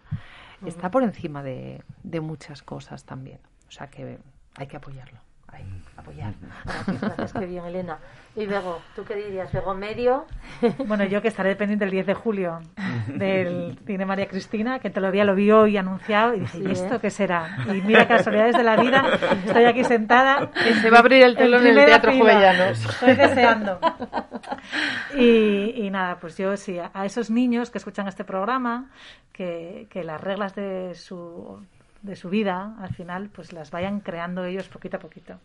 está por encima de, de muchas cosas también. O sea que hay que apoyarlo. Hay que apoyar. Gracias, gracias, qué bien, Elena. Y luego, ¿tú qué dirías? ¿Luego medio? Bueno, yo que estaré pendiente el 10 de julio del Cine María Cristina, que todavía lo vi hoy anunciado y dije, Sí, ¿y esto ¿eh? qué será? Y mira, casualidades de la vida, estoy aquí sentada. Se va a abrir el telón en el Teatro fila. Jovellanos. Estoy deseando. Y, y nada, pues yo sí, a, a esos niños que escuchan este programa, que, que las reglas de su de su vida al final pues las vayan creando ellos poquito a poquito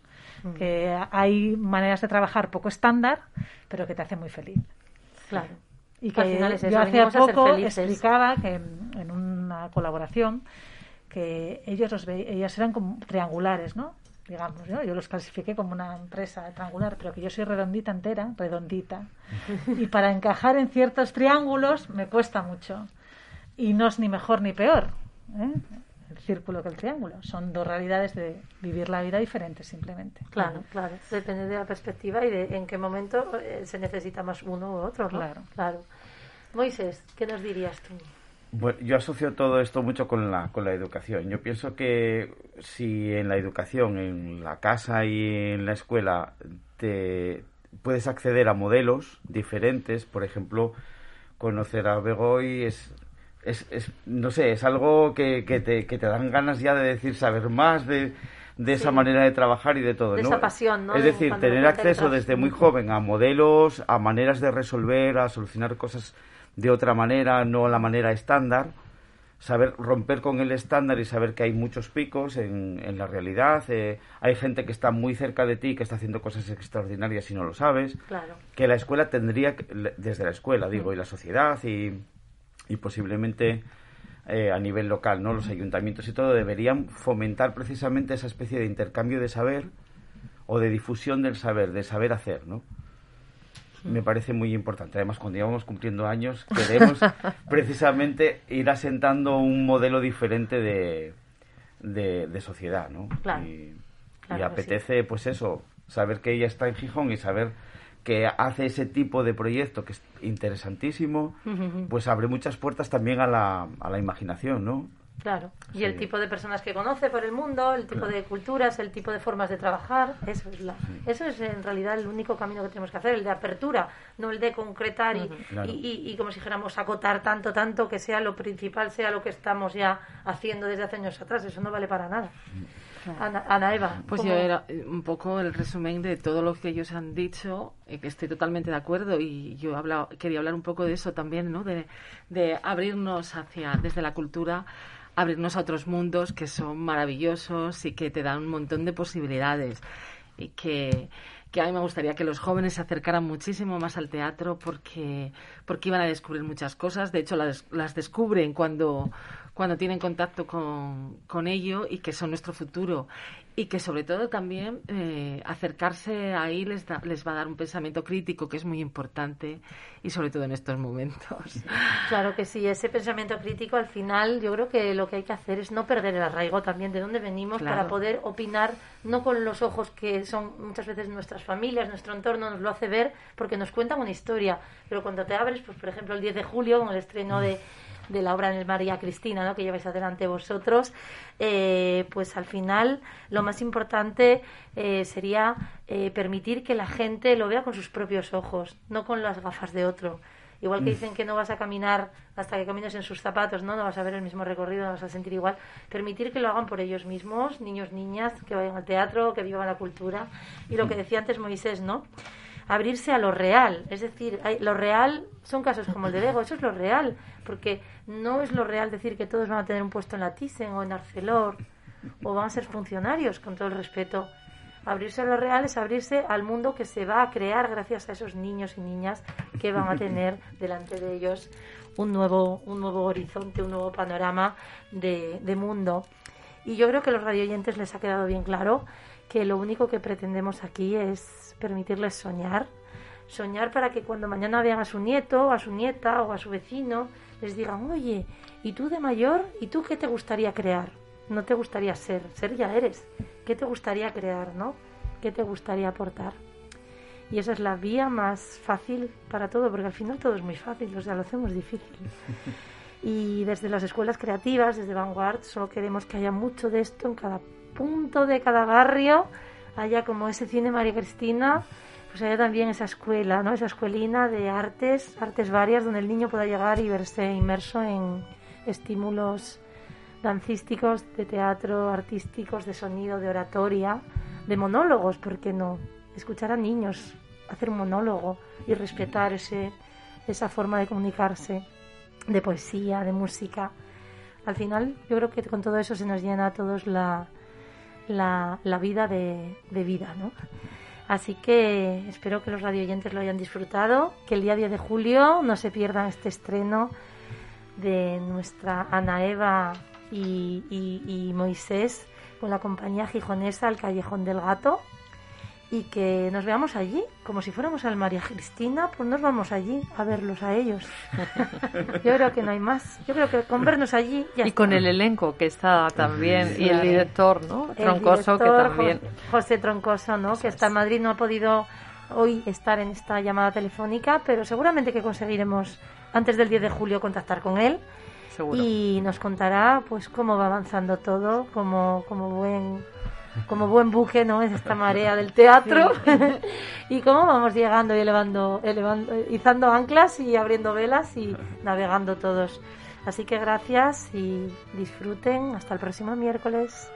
que hay maneras de trabajar poco estándar pero que te hacen muy feliz Claro. y Al que final es eso, yo hace poco explicaba que en, en una colaboración que ellos los ve, ellas eran como triangulares, ¿no? Digamos, ¿no? yo los clasifiqué como una empresa triangular, pero que yo soy redondita entera, redondita. Y para encajar en ciertos triángulos me cuesta mucho. Y no es ni mejor ni peor, ¿eh? El círculo que el triángulo. Son dos realidades de vivir la vida diferentes simplemente. Claro, claro. Depende de la perspectiva y de en qué momento eh, se necesita más uno u otro, ¿no? Claro. Claro. Moisés, ¿qué nos dirías tú? Bueno, yo asocio todo esto mucho con la, con la educación. Yo pienso que si en la educación, en la casa y en la escuela, te puedes acceder a modelos diferentes, por ejemplo, conocer a Begoy es, es, es no sé, es algo que, que, te, que te dan ganas ya de decir, saber más de, de esa Sí. manera de trabajar y de todo. De ¿no? esa pasión, ¿no? Es De decir, cuando tener acceso desde muy joven a modelos, a maneras de resolver, a solucionar cosas de otra manera, no la manera estándar, saber romper con el estándar y saber que hay muchos picos en, en la realidad. Eh, hay gente que está muy cerca de ti, que está haciendo cosas extraordinarias y no lo sabes. Claro. Que la escuela tendría, desde la escuela, digo, y la sociedad y, y posiblemente eh, a nivel local, ¿no? Los ayuntamientos y todo deberían fomentar precisamente esa especie de intercambio de saber o de difusión del saber, de saber hacer, ¿no? Me parece muy importante. Además, cuando íbamos cumpliendo años, queremos precisamente ir asentando un modelo diferente de, de, de sociedad, ¿no? Claro. Y, Claro y que sí. apetece, pues eso, saber que ella está en Gijón y saber que hace ese tipo de proyecto que es interesantísimo, pues abre muchas puertas también a la, a la imaginación, ¿no? Claro. Y Sí. el tipo de personas que conoce por el mundo, el tipo de culturas, el tipo de formas de trabajar, eso es, la, eso es en realidad el único camino que tenemos que hacer, el de apertura, no el de concretar y, Claro. y, y- y como si dijéramos acotar tanto, tanto que sea lo principal, sea lo que estamos ya haciendo desde hace años atrás. Eso no vale para nada. Ana, Ana Eva. Pues ¿cómo- yo era un poco el resumen de todo lo que ellos han dicho, eh, que estoy totalmente de acuerdo y yo hablado- quería hablar un poco de eso también, ¿no? De, de abrirnos hacia, desde la cultura, abrirnos a otros mundos que son maravillosos y que te dan un montón de posibilidades y que, que a mí me gustaría que los jóvenes se acercaran muchísimo más al teatro porque, porque iban a descubrir muchas cosas. De hecho, las, las descubren cuando, cuando tienen contacto con, con ello y que son nuestro futuro. Y que sobre todo también eh, acercarse ahí les, da- les va a dar un pensamiento crítico que es muy importante y sobre todo en estos momentos. Claro que sí, ese pensamiento crítico al final yo creo que lo que hay que hacer es no perder el arraigo también de dónde venimos Claro. para poder opinar no con los ojos que son muchas veces nuestras familias, nuestro entorno nos lo hace ver porque nos cuentan una historia, pero cuando te abres, pues por ejemplo el 10 de julio con el estreno de, de la obra en el María Cristina, ¿no? que lleváis adelante vosotros, eh, pues al final lo más importante eh, sería eh, permitir que la gente lo vea con sus propios ojos, no con las gafas de otro. Igual que dicen que no vas a caminar hasta que camines en sus zapatos, ¿no? No vas a ver el mismo recorrido, no vas a sentir igual. Permitir que lo hagan por ellos mismos, niños, niñas, que vayan al teatro, que vivan la cultura. Y lo que decía antes Moisés, ¿no? Abrirse a lo real. Es decir, hay- lo real son casos como el de Bego, eso es lo real. Porque no es lo real decir que todos van a tener un puesto en la Thyssen o en Arcelor o van a ser funcionarios, con todo el respeto. Abrirse a lo real es abrirse al mundo que se va a crear gracias a esos niños y niñas que van a tener delante de ellos un nuevo, un nuevo horizonte, un nuevo panorama de, de mundo. Y yo creo que a los radioyentes les ha quedado bien claro que lo único que pretendemos aquí es permitirles soñar. Soñar para que cuando mañana vean a su nieto, a su nieta o a su vecino, les digan, oye, ¿y tú de mayor? ¿Y tú qué te gustaría crear? No te gustaría ser, ser ya eres. ¿Qué te gustaría crear, no? ¿Qué te gustaría aportar? Y esa es la vía más fácil para todo, porque al final todo es muy fácil, o sea, lo hacemos difícil. Y desde las escuelas creativas, desde Vanguard, solo queremos que haya mucho de esto en cada punto de cada barrio, haya como ese cine María Cristina, pues haya también esa escuela, ¿no? Esa escuelina de artes, artes varias, donde el niño pueda llegar y verse inmerso en estímulos dancísticos, de teatro, artísticos, de sonido, de oratoria, de monólogos, ¿por qué no? Escuchar a niños hacer un monólogo y respetar ese, esa forma de comunicarse, de poesía, de música. Al final, yo creo que con todo eso se nos llena a todos la, la, la vida de, vida, ¿no? Así que espero que los radioyentes lo hayan disfrutado, que el día 10 de julio no se pierdan este estreno de nuestra Ana Eva y, y- y Moisés con la compañía gijonesa El Callejón del Gato y que nos veamos allí, como si fuéramos al María Cristina, pues nos vamos allí a verlos a ellos. Yo creo que no hay más. Yo creo que con vernos allí ya Y está. con el elenco que está también, y el director, ¿no? El Troncoso, que director, también. Jo- José Troncoso, ¿no? Que está en Madrid, no ha podido hoy estar en esta llamada telefónica, pero seguramente que conseguiremos antes del 10 de julio contactar con él Seguro. y nos contará pues cómo va avanzando todo, como, como buen como buen buque, ¿no? Es esta marea del teatro y cómo vamos llegando y elevando, elevando, izando anclas y abriendo velas y navegando todos. Así que gracias y disfruten. Hasta el próximo miércoles.